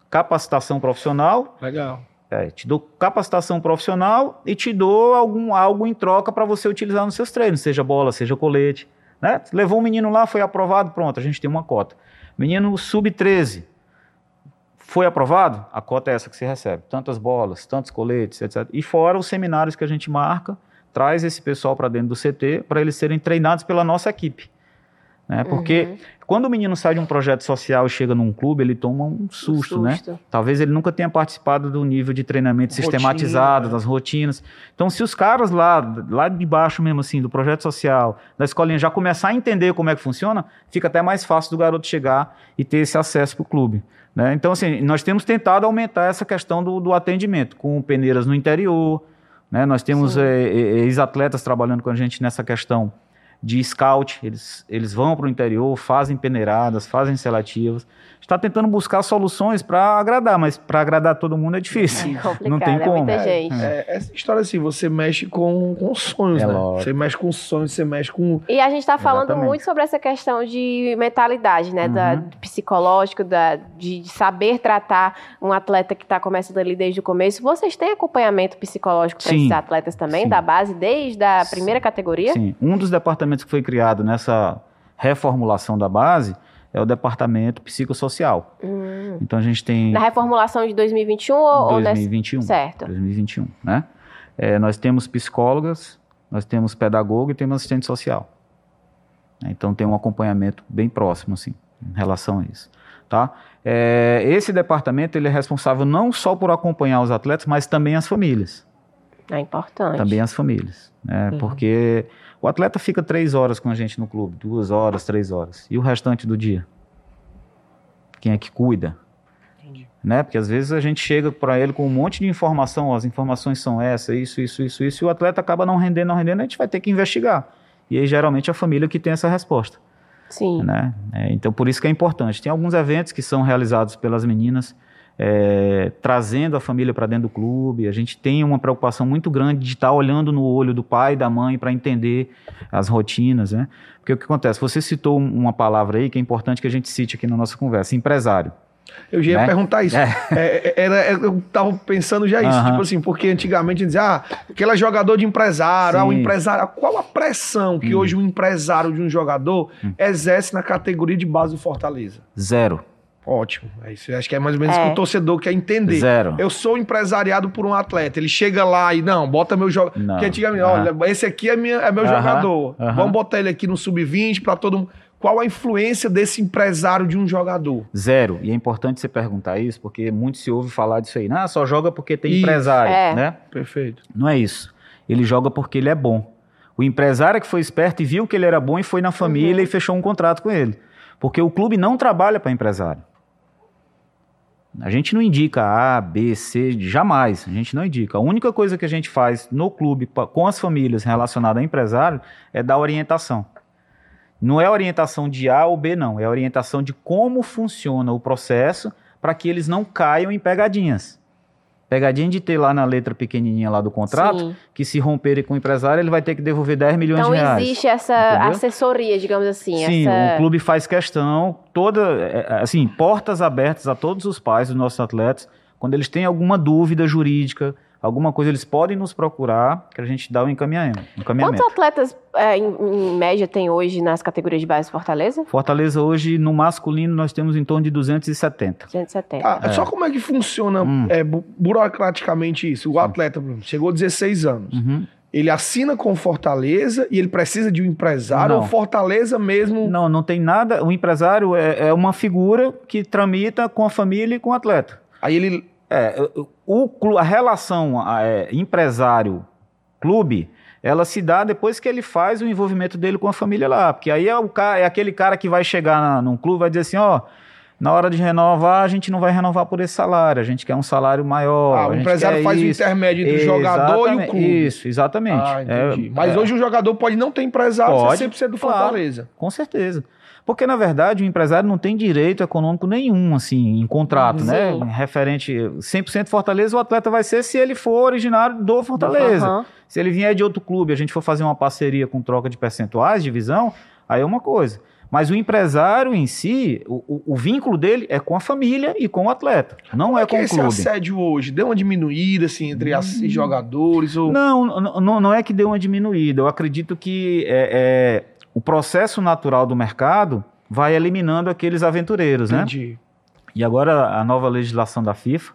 capacitação profissional. Legal. É, te dou capacitação profissional e te dou algum, algo em troca para você utilizar nos seus treinos, seja bola, seja colete. Né? Levou um menino lá, foi aprovado, pronto, a gente tem uma cota. Menino sub-13, foi aprovado? A cota é essa que você recebe. Tantas bolas, tantos coletes, etc. E fora os seminários que a gente marca, traz esse pessoal para dentro do CT para eles serem treinados pela nossa equipe. Né? Porque uhum. quando o menino sai de um projeto social e chega num clube, ele toma um susto, um susto. né? Talvez ele nunca tenha participado do nível de treinamento Rotina, sistematizado, né? das rotinas. Então, se os caras lá, lá de baixo mesmo, assim, do projeto social, da escolinha, já começar a entender como é que funciona, fica até mais fácil do garoto chegar e ter esse acesso para o clube. Né? Então, assim, nós temos tentado aumentar essa questão do, do atendimento, com peneiras no interior, né? Nós temos é, ex-atletas trabalhando com a gente nessa questão de scout, eles, eles vão para o interior, fazem peneiradas, fazem selativas. Está tentando buscar soluções para agradar, mas para agradar todo mundo é difícil. É não tem é como. É, é, essa história assim, você mexe com, com sonhos, é né? Lógico. Você mexe com sonhos, você mexe com. E a gente está falando Exatamente. muito sobre essa questão de mentalidade, né? Uhum. Da, psicológico, da, de, de, saber tratar um atleta que está começando ali desde o começo. Vocês têm acompanhamento psicológico para esses atletas também, Sim. da base, desde a primeira categoria? Sim. Um dos departamentos que foi criado nessa reformulação da base é o departamento psicossocial. Hum. Então a gente tem. Na reformulação de 2021 ou 2021. Certo. 2021, né? É, nós temos psicólogas, nós temos pedagogo e temos assistente social. Então tem um acompanhamento bem próximo, assim, em relação a isso. Tá? É, esse departamento ele é responsável não só por acompanhar os atletas, mas também as famílias. É importante. Também as famílias. Né? Uhum. Porque o atleta fica três horas com a gente no clube, duas horas, três horas. E o restante do dia? Quem é que cuida? Entendi. Né? Porque às vezes a gente chega para ele com um monte de informação, ó, as informações são essa, isso, isso, isso, isso, e o atleta acaba não rendendo, não rendendo, a gente vai ter que investigar. E aí geralmente é a família que tem essa resposta. Sim. Né? É, então por isso que é importante. Tem alguns eventos que são realizados pelas meninas, é, trazendo a família para dentro do clube. A gente tem uma preocupação muito grande de estar tá olhando no olho do pai e da mãe para entender as rotinas, né? Porque o que acontece? Você citou uma palavra aí que é importante que a gente cite aqui na nossa conversa: empresário. Eu já ia né? perguntar isso. É. É, é era, é, eu tava pensando já isso. Tipo assim, porque antigamente dizia, ah, aquele é jogador de empresário, ah, o empresário. Qual a pressão que hum. hoje um empresário de um jogador hum. exerce na categoria de base do Fortaleza? Zero. Ótimo. É isso. Acho que é mais ou menos é. que o torcedor quer entender. Zero. Eu sou empresariado por um atleta. Ele chega lá e, não, bota meu jogador. Porque antigamente, olha, esse aqui é, minha, é meu jogador. Vamos botar ele aqui no sub-20 para todo mundo. Qual a influência desse empresário de um jogador? Zero. E é importante você perguntar isso, porque muito se ouve falar disso aí. Não, só joga porque tem isso. empresário, é. né? Perfeito. Não é isso. Ele joga porque ele é bom. O empresário é que foi esperto e viu que ele era bom e foi na família uhum. e fechou um contrato com ele. Porque o clube não trabalha para empresário. A gente não indica A, B, C, jamais. A gente não indica. A única coisa que a gente faz no clube com as famílias relacionada a empresário é dar orientação. Não é orientação de A ou B, não. É orientação de como funciona o processo para que eles não caiam em pegadinhas. Pegadinha de ter lá na letra pequenininha lá do contrato, Sim. que se romperem com o empresário, ele vai ter que devolver 10 milhões então, de reais. Então existe essa entendeu? assessoria, digamos assim. Sim, essa... o clube faz questão, toda, é, é, assim, portas abertas a todos os pais dos nossos atletas, quando eles têm alguma dúvida jurídica, alguma coisa, eles podem nos procurar que a gente dá o um encaminhamento. Quantos atletas, é, em, em, média, tem hoje nas categorias de base Fortaleza? Fortaleza, hoje, no masculino, nós temos em torno de 270. 270. Ah, é. Só como é que funciona hum. é, burocraticamente isso? O Sim. atleta chegou a 16 anos. Uhum. Ele assina com Fortaleza e ele precisa de um empresário não. ou Fortaleza mesmo? Não, não tem nada. O empresário é, é uma figura que tramita com a família e com o atleta. Aí ele é, o, a relação é, empresário-clube, ela se dá depois que ele faz o envolvimento dele com a família lá. Porque aí é, o cara, é aquele cara que vai chegar na, num clube e vai dizer assim, ó... Na hora de renovar, a gente não vai renovar por esse salário, a gente quer um salário maior. Ah, o empresário faz isso. o intermédio entre o jogador e o clube. Isso, exatamente. Ah, é, Mas é, hoje o jogador pode não ter empresário, pode, você sempre ser do Fortaleza. Claro, com certeza. Porque, na verdade, o empresário não tem direito econômico nenhum, assim, em contrato, né? Referente 100% Fortaleza, o atleta vai ser se ele for originário do Fortaleza. Uhum. Se ele vier de outro clube, a gente for fazer uma parceria com troca de percentuais, divisão, aí é uma coisa. Mas o empresário em si, o, o, o, vínculo dele é com a família e com o atleta, não Como é, é com o clube. esse assédio hoje? Deu uma diminuída, assim, entre hum. os jogadores? Ou... Não, não, não é que deu uma diminuída. Eu acredito que é, é o processo natural do mercado vai eliminando aqueles aventureiros, Entendi. né? E agora a nova legislação da FIFA,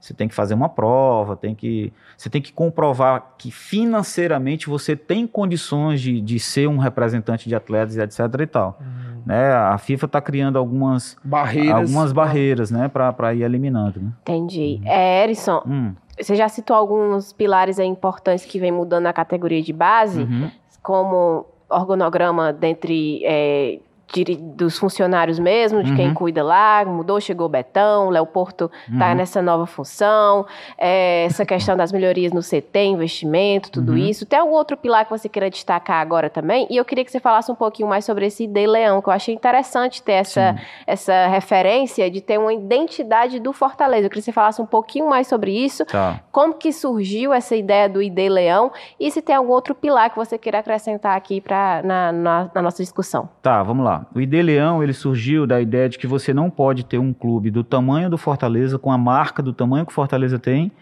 Você tem que fazer uma prova, tem que, você tem que comprovar que financeiramente você tem condições de, de ser um representante de atletas e etc e tal. Uhum. Né? A FIFA está criando algumas barreiras, algumas barreiras né? para ir eliminando. Né? Entendi. Uhum. É, Erison, hum. você já citou alguns pilares importantes que vem mudando na categoria de base, uhum. como organograma dentre é, de, dos funcionários mesmo, de uhum. quem cuida lá, mudou, chegou o Betão, o Léo Porto está uhum. nessa nova função, é, essa questão das melhorias no CT, investimento, tudo uhum. isso. Tem algum outro pilar que você queira destacar agora também? E eu queria que você falasse um pouquinho mais sobre esse de Leão, que eu achei interessante ter essa, essa referência de ter uma identidade do Fortaleza. Eu queria que você falasse um pouquinho mais sobre isso, tá. como que surgiu essa ideia do ID Leão e se tem algum outro pilar que você queira acrescentar aqui pra, na, na, na nossa discussão. Tá, vamos lá. O ID Leão ele surgiu da ideia de que você não pode ter um clube do tamanho do Fortaleza, com a marca do tamanho que o Fortaleza tem,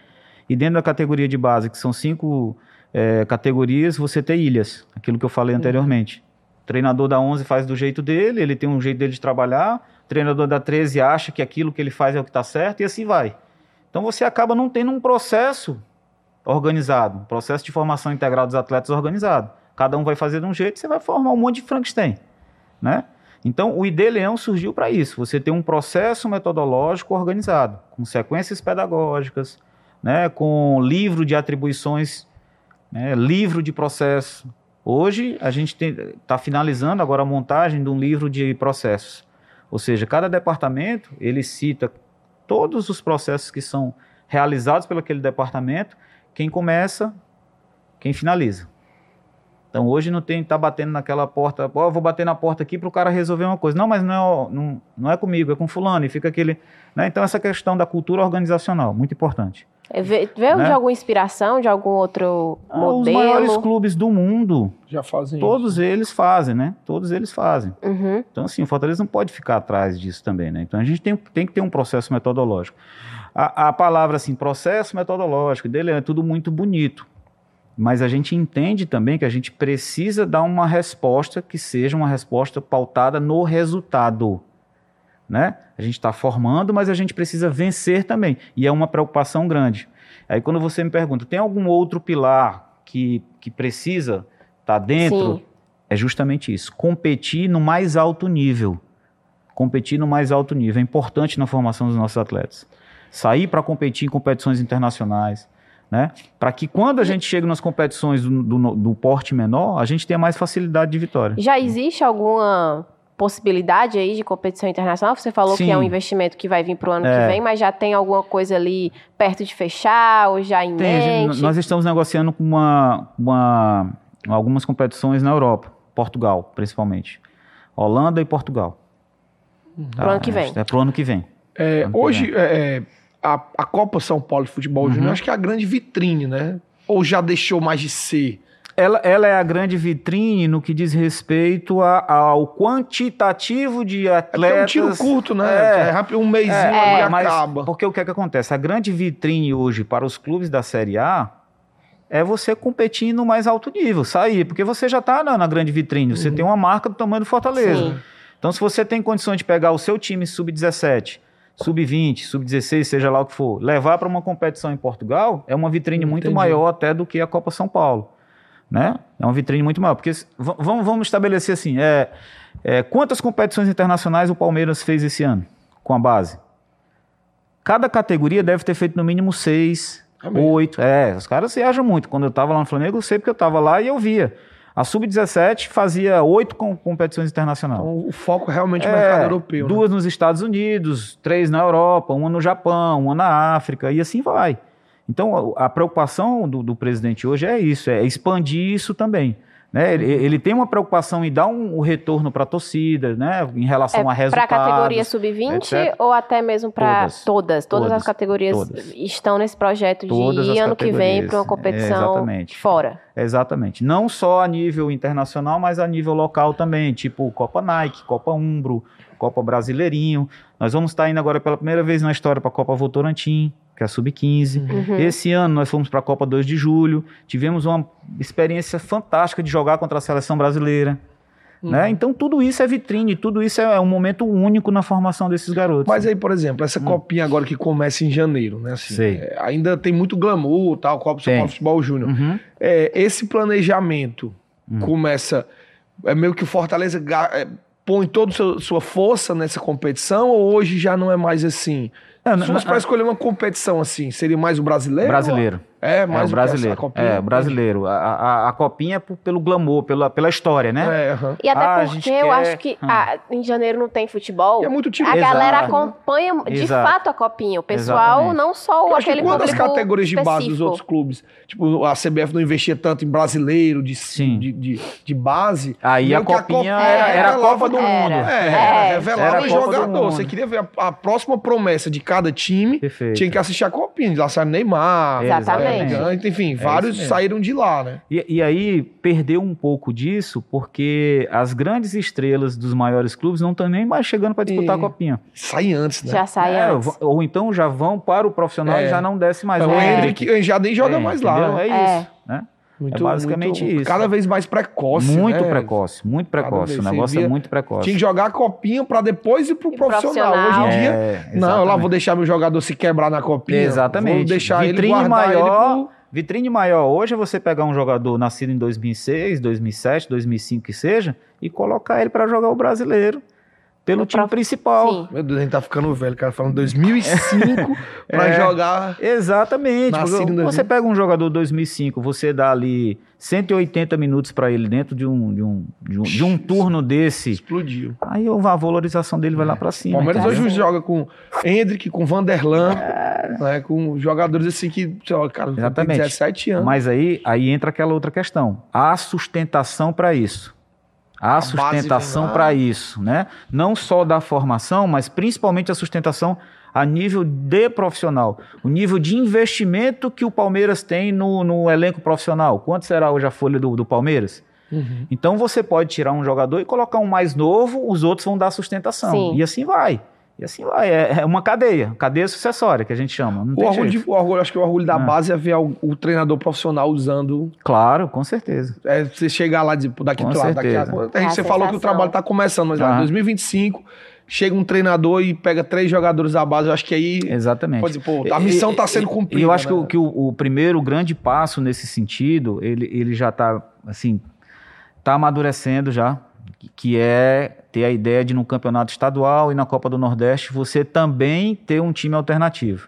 e dentro da categoria de base, que são cinco é, categorias, você tem ilhas, aquilo que eu falei anteriormente. O treinador da 11 faz do jeito dele, ele tem um jeito dele de trabalhar, o treinador da 13 acha que aquilo que ele faz é o que está certo, e assim vai. Então você acaba não tendo um processo organizado, um processo de formação integral dos atletas organizado. Cada um vai fazer de um jeito, você vai formar um monte de Frankenstein, né? Então, o ID Leão surgiu para isso, você ter um processo metodológico organizado, com sequências pedagógicas, né, com livro de atribuições, né, livro de processo. Hoje, a gente está finalizando agora a montagem de um livro de processos. Ou seja, cada departamento, ele cita todos os processos que são realizados pelo aquele departamento, quem começa, quem finaliza. Então hoje não tem tá batendo naquela porta, ó, oh, vou bater na porta aqui para o cara resolver uma coisa. Não, mas não é, não, não é comigo, é com fulano. E fica aquele. Né? Então essa questão da cultura organizacional, muito importante. É, veio né? de alguma inspiração, de algum outro ah, modelo? Os maiores clubes do mundo. Já fazem Todos isso. eles fazem, né? Todos eles fazem. Uhum. Então, assim, o Fortaleza não pode ficar atrás disso também, né? Então a gente tem, tem que ter um processo metodológico. A, a palavra, assim, processo metodológico dele é tudo muito bonito. Mas a gente entende também que a gente precisa dar uma resposta que seja uma resposta pautada no resultado. Né? A gente está formando, mas a gente precisa vencer também. E é uma preocupação grande. Aí quando você me pergunta, tem algum outro pilar que, que precisa estar tá dentro? Sim. É justamente isso. Competir no mais alto nível. Competir no mais alto nível. É importante na formação dos nossos atletas. Sair para competir em competições internacionais né? Para que quando a gente chega nas competições do, do, do, porte menor, a gente tenha mais facilidade de vitória. Já existe alguma possibilidade aí de competição internacional? Você falou Sim. que é um investimento que vai vir para o ano é. que vem, mas já tem alguma coisa ali perto de fechar ou já em tem, mente? nós estamos negociando com uma, uma, algumas competições na Europa, Portugal, principalmente. Holanda e Portugal. Para o ano que vem. É, é para o ano que vem. É, hoje, vem. É, é a, a Copa São Paulo de Futebol uhum. Júnior, acho que é a grande vitrine, né? Ou já deixou mais de ser? Ela, ela é a grande vitrine no que diz respeito a, ao quantitativo de atletas. É, é um tiro curto, né? É, é rápido, um mêsinho é, é, mas acaba. Porque o que é que acontece? A grande vitrine hoje para os clubes da Série A é você competir no mais alto nível, sair, porque você já está na, na, grande vitrine, você uhum. tem uma marca do tamanho do Fortaleza. Sim. Então, se você tem condições de pegar o seu time sub-17 sub-20, sub-16, seja lá o que for, levar para uma competição em Portugal é uma vitrine muito maior até do que a Copa São Paulo. Né? É uma vitrine muito maior. Porque vamos, vamos estabelecer assim: é, é, quantas competições internacionais o Palmeiras fez esse ano com a base? Cada categoria deve ter feito no mínimo seis, Amém. oito. É, os caras viajam muito. Quando eu estava lá no Flamengo, eu sei porque eu estava lá e eu via. A Sub-17 fazia oito competições internacionais. Então, o foco realmente é o mercado europeu. Duas né? nos Estados Unidos, três na Europa, uma no Japão, uma na África, e assim vai. Então, a preocupação do, do presidente hoje é isso, é expandir isso também. Né? Ele, ele, tem uma preocupação em dar um, um retorno para a torcida, né? em relação é, a resultados. Para a categoria sub-20 ou até mesmo para todas, todas, todas? as categorias todas. estão nesse projeto todas de ano que vem para uma competição é, fora. Exatamente. Não só a nível internacional, mas a nível local também, tipo Copa Nike, Copa Umbro, Copa Brasileirinho. Nós vamos estar indo agora pela primeira vez na história para a Copa Votorantim que é a Sub-15. Uhum. Esse ano nós fomos para a Copa 2 de julho, tivemos uma experiência fantástica de jogar contra a seleção brasileira. Uhum. Né? Então tudo isso é vitrine, tudo isso é um momento único na formação desses garotos. Mas aí, por exemplo, essa hum. copinha agora que começa em janeiro, né? Assim, é, ainda tem muito glamour, tal, Copa São Paulo Futebol Júnior. Uhum. É, esse planejamento hum. começa. É meio que o Fortaleza é, põe toda a sua força nessa competição ou hoje já não é mais assim? É, Se fosse para escolher uma competição assim, seria mais o brasileiro? Brasileiro. Ou... É, mais é, o brasileiro. Copinha, é, brasileiro. A, a, a, copinha é pelo glamour, pela, pela história, né? É, uhum. E até ah, porque eu quer... acho que hum. ah, em janeiro não tem futebol. E é muito time. A Exato. galera acompanha de Exato. fato a copinha. O pessoal, Exatamente. não só eu aquele público das categorias de base dos outros clubes, tipo, a CBF não investia tanto em brasileiro de, de, de, de, base. Aí a copinha, a era, era, a Copa do Mundo. É, é. revelava o jogador. Você queria ver a, a, próxima promessa de cada time, Perfeito. tinha que assistir a copinha. Lá saiu Neymar, Exatamente. Enfim, é vários saíram de lá, né? E, e, aí perdeu um pouco disso, porque as grandes estrelas dos maiores clubes não estão nem mais chegando para disputar e... a copinha. Sai antes, né? Já sai é, antes. Ou então já vão para o profissional é. e já não desce mais. É, o Hendrick já nem joga é, mais lá. Né? É isso, né? Muito, é basicamente muito, isso. Cada vez mais precoce. Muito né? precoce, muito precoce. O negócio é muito precoce. Tinha que jogar a copinha para depois ir pro profissional. profissional. Hoje em dia, é, não, eu lá vou deixar meu jogador se quebrar na copinha. Exatamente. Vou deixar Vitrine ele maior. Ele pro Vitrine maior hoje é você pegar um jogador nascido em 2006, 2007, 2005 que seja e colocar ele para jogar o brasileiro pelo time pra... principal. Sim. Meu Deus, a gente tá ficando velho, cara, falando 2005 para é, jogar. Exatamente. Você pega um jogador 2005, você dá ali 180 minutos para ele dentro de um, de um, de um, de um, turno desse. Explodiu. Aí a valorização dele vai lá para cima. Palmeiras cara. hoje joga com Hendrick, com Vanderlan, é... né, com jogadores assim que, cara, Exatamente. tem 17 anos. Mas aí, aí entra aquela outra questão. Há sustentação para isso. Há a sustentação para isso, né? Não só da formação, mas principalmente a sustentação a nível de profissional. O nível de investimento que o Palmeiras tem no, no elenco profissional. Quanto será hoje a folha do, do Palmeiras? Uhum. Então você pode tirar um jogador e colocar um mais novo, os outros vão dar sustentação. Sim. E assim vai. E assim vai, é, é uma cadeia, cadeia sucessória que a gente chama. o, orgulho de, o orgulho, acho que o orgulho da é. base é ver o, o, treinador profissional usando. Claro, com certeza. É você chegar lá e dizer, daqui, lá, daqui a, a gente, Você falou que o trabalho está começando, mas lá em 2025 chega um treinador e pega três jogadores da base, eu acho que aí. Exatamente. Pode pô, a missão está sendo cumprida. E eu acho né? que, o, que o, o, primeiro grande passo nesse sentido, ele, ele já está, assim, está amadurecendo já, que é ter a ideia de no campeonato estadual e na Copa do Nordeste você também ter um time alternativo,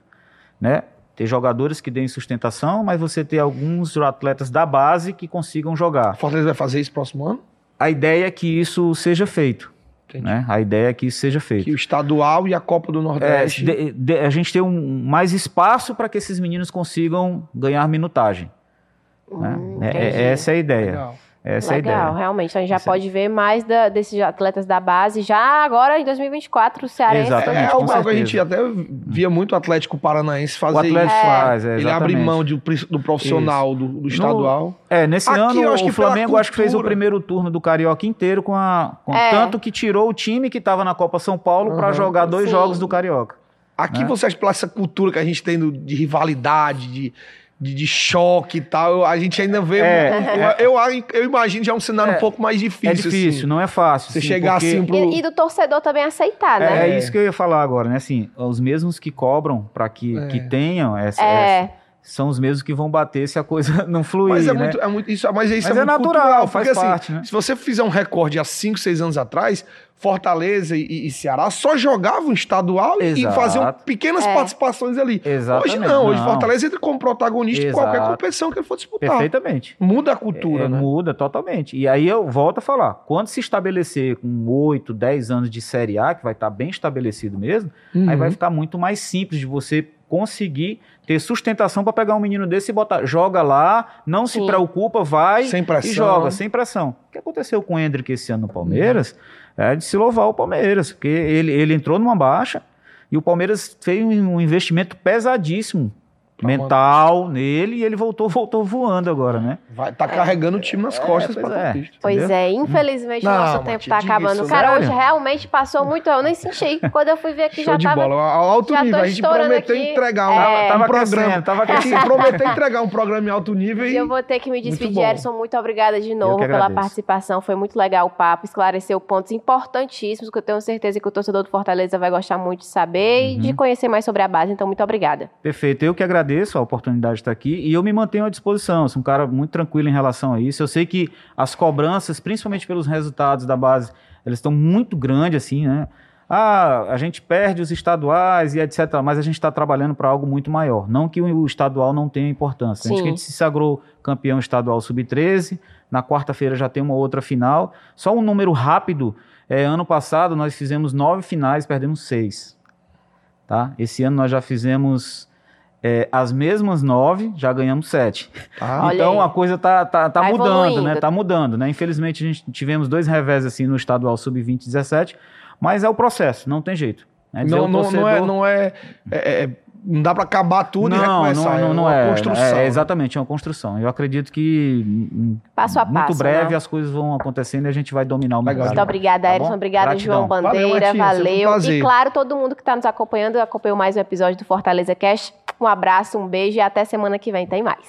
né? Ter jogadores que deem sustentação, mas você ter alguns atletas da base que consigam jogar. O Fortaleza vai fazer isso próximo ano? A ideia é que isso seja feito. Né? A ideia é que isso seja feito. Que o estadual e a Copa do Nordeste. É, de, de, a gente ter um, mais espaço para que esses meninos consigam ganhar minutagem. Né? Hum, né? é, essa é a ideia. Legal. Essa Legal, é a ideia. realmente. A gente já Essa pode é. ver mais da, desses atletas da base já agora em 2024, o Cearense. Exatamente, é algo que a gente até via muito o Atlético Paranaense fazer o Atlético isso. faz, é, Ele abre mão de, do profissional, do, do, estadual. No, é, nesse Aqui, ano o Flamengo acho que fez o primeiro turno do Carioca inteiro com a... Com é. Tanto que tirou o time que estava na Copa São Paulo uhum. para jogar dois Sim. jogos do Carioca. Aqui né? você acha que essa cultura que a gente tem de rivalidade, de de, de, choque e tal. A gente ainda vê. É, eu, eu, eu, imagino já um cenário é, um pouco mais difícil. É difícil, assim. não é fácil. Você chegar porque... assim pro... e, e, do torcedor também aceitar, né? É, é, isso que eu ia falar agora, né? Assim, os mesmos que cobram para que, que é. tenham essa, essa, são os mesmos que vão bater se a coisa não fluir. Mas é né? muito, é muito isso, mas isso mas é, é natural, cultural, faz porque, assim, parte, assim, né? Se você fizer um recorde há 5, 6 anos atrás, Fortaleza e, e, Ceará só jogavam estadual Exato. e faziam pequenas é. participações ali. Exatamente. Hoje não, hoje Fortaleza entra como protagonista Exato. em qualquer competição que ele for disputar. Perfeitamente. Muda a cultura, é, né? Muda totalmente. E aí eu volto a falar, quando se estabelecer com 8, 10 anos de Série A, que vai estar bem estabelecido mesmo, uhum. aí vai ficar muito mais simples de você conseguir ter sustentação para pegar um menino desse e botar, joga lá, não Sim. se preocupa, vai e joga, sem pressão. O que aconteceu com o Hendrick esse ano no Palmeiras uhum. é de se louvar o Palmeiras, porque ele, ele entrou numa baixa e o Palmeiras fez um investimento pesadíssimo mental nele e ele voltou, voltou voando agora, né? Vai tá carregando o time nas é, costas pois é. Pista, pois é, infelizmente o nosso tempo tá acabando. Isso, Cara, hoje realmente passou muito, eu nem senti. Quando eu fui ver aqui Show já de tava bola. alto nível, a gente prometeu aqui. entregar um, é, tava um programa. Tava a gente prometeu entregar um programa em alto nível e eu vou ter que me despedir, Erson, muito obrigada de novo pela participação, foi muito legal o papo, esclareceu pontos importantíssimos que eu tenho certeza que o torcedor do Fortaleza vai gostar muito de saber uhum. e de conhecer mais sobre a base, então muito obrigada. Perfeito, eu que agradeço a oportunidade de estar aqui e eu me mantenho à disposição. Sou um cara muito tranquilo em relação a isso. Eu sei que as cobranças, principalmente pelos resultados da base, elas estão muito grandes, assim, né? Ah, a gente perde os estaduais e etc. Mas a gente está trabalhando para algo muito maior. Não que o estadual não tenha importância. A gente, a gente se sagrou campeão estadual sub-13. Na quarta-feira já tem uma outra final. Só um número rápido. É, ano passado nós fizemos nove finais, perdemos seis. Tá? Esse ano nós já fizemos é, as mesmas nove, já ganhamos sete. Ah, então a coisa tá, tá, tá, tá mudando, evoluindo. né? Tá mudando, né? Infelizmente a gente tivemos dois revés assim no estadual sub-20 17, mas é o processo, não tem jeito. Né? Não, não, torcedor... não, é, não é, é, é não dá para acabar tudo não, e recomeçar. Não, não, não é, é uma construção. É, exatamente, é uma construção. Eu acredito que passo a muito passo, breve né? as coisas vão acontecendo e a gente vai dominar o mercado. Muito obrigada, tá Erison. Obrigada, Gratidão. João Bandeira. Valeu. valeu. e claro, todo mundo que está nos acompanhando, acompanhou mais um episódio do Fortaleza Cast. Um abraço, um beijo e até semana que vem tem mais.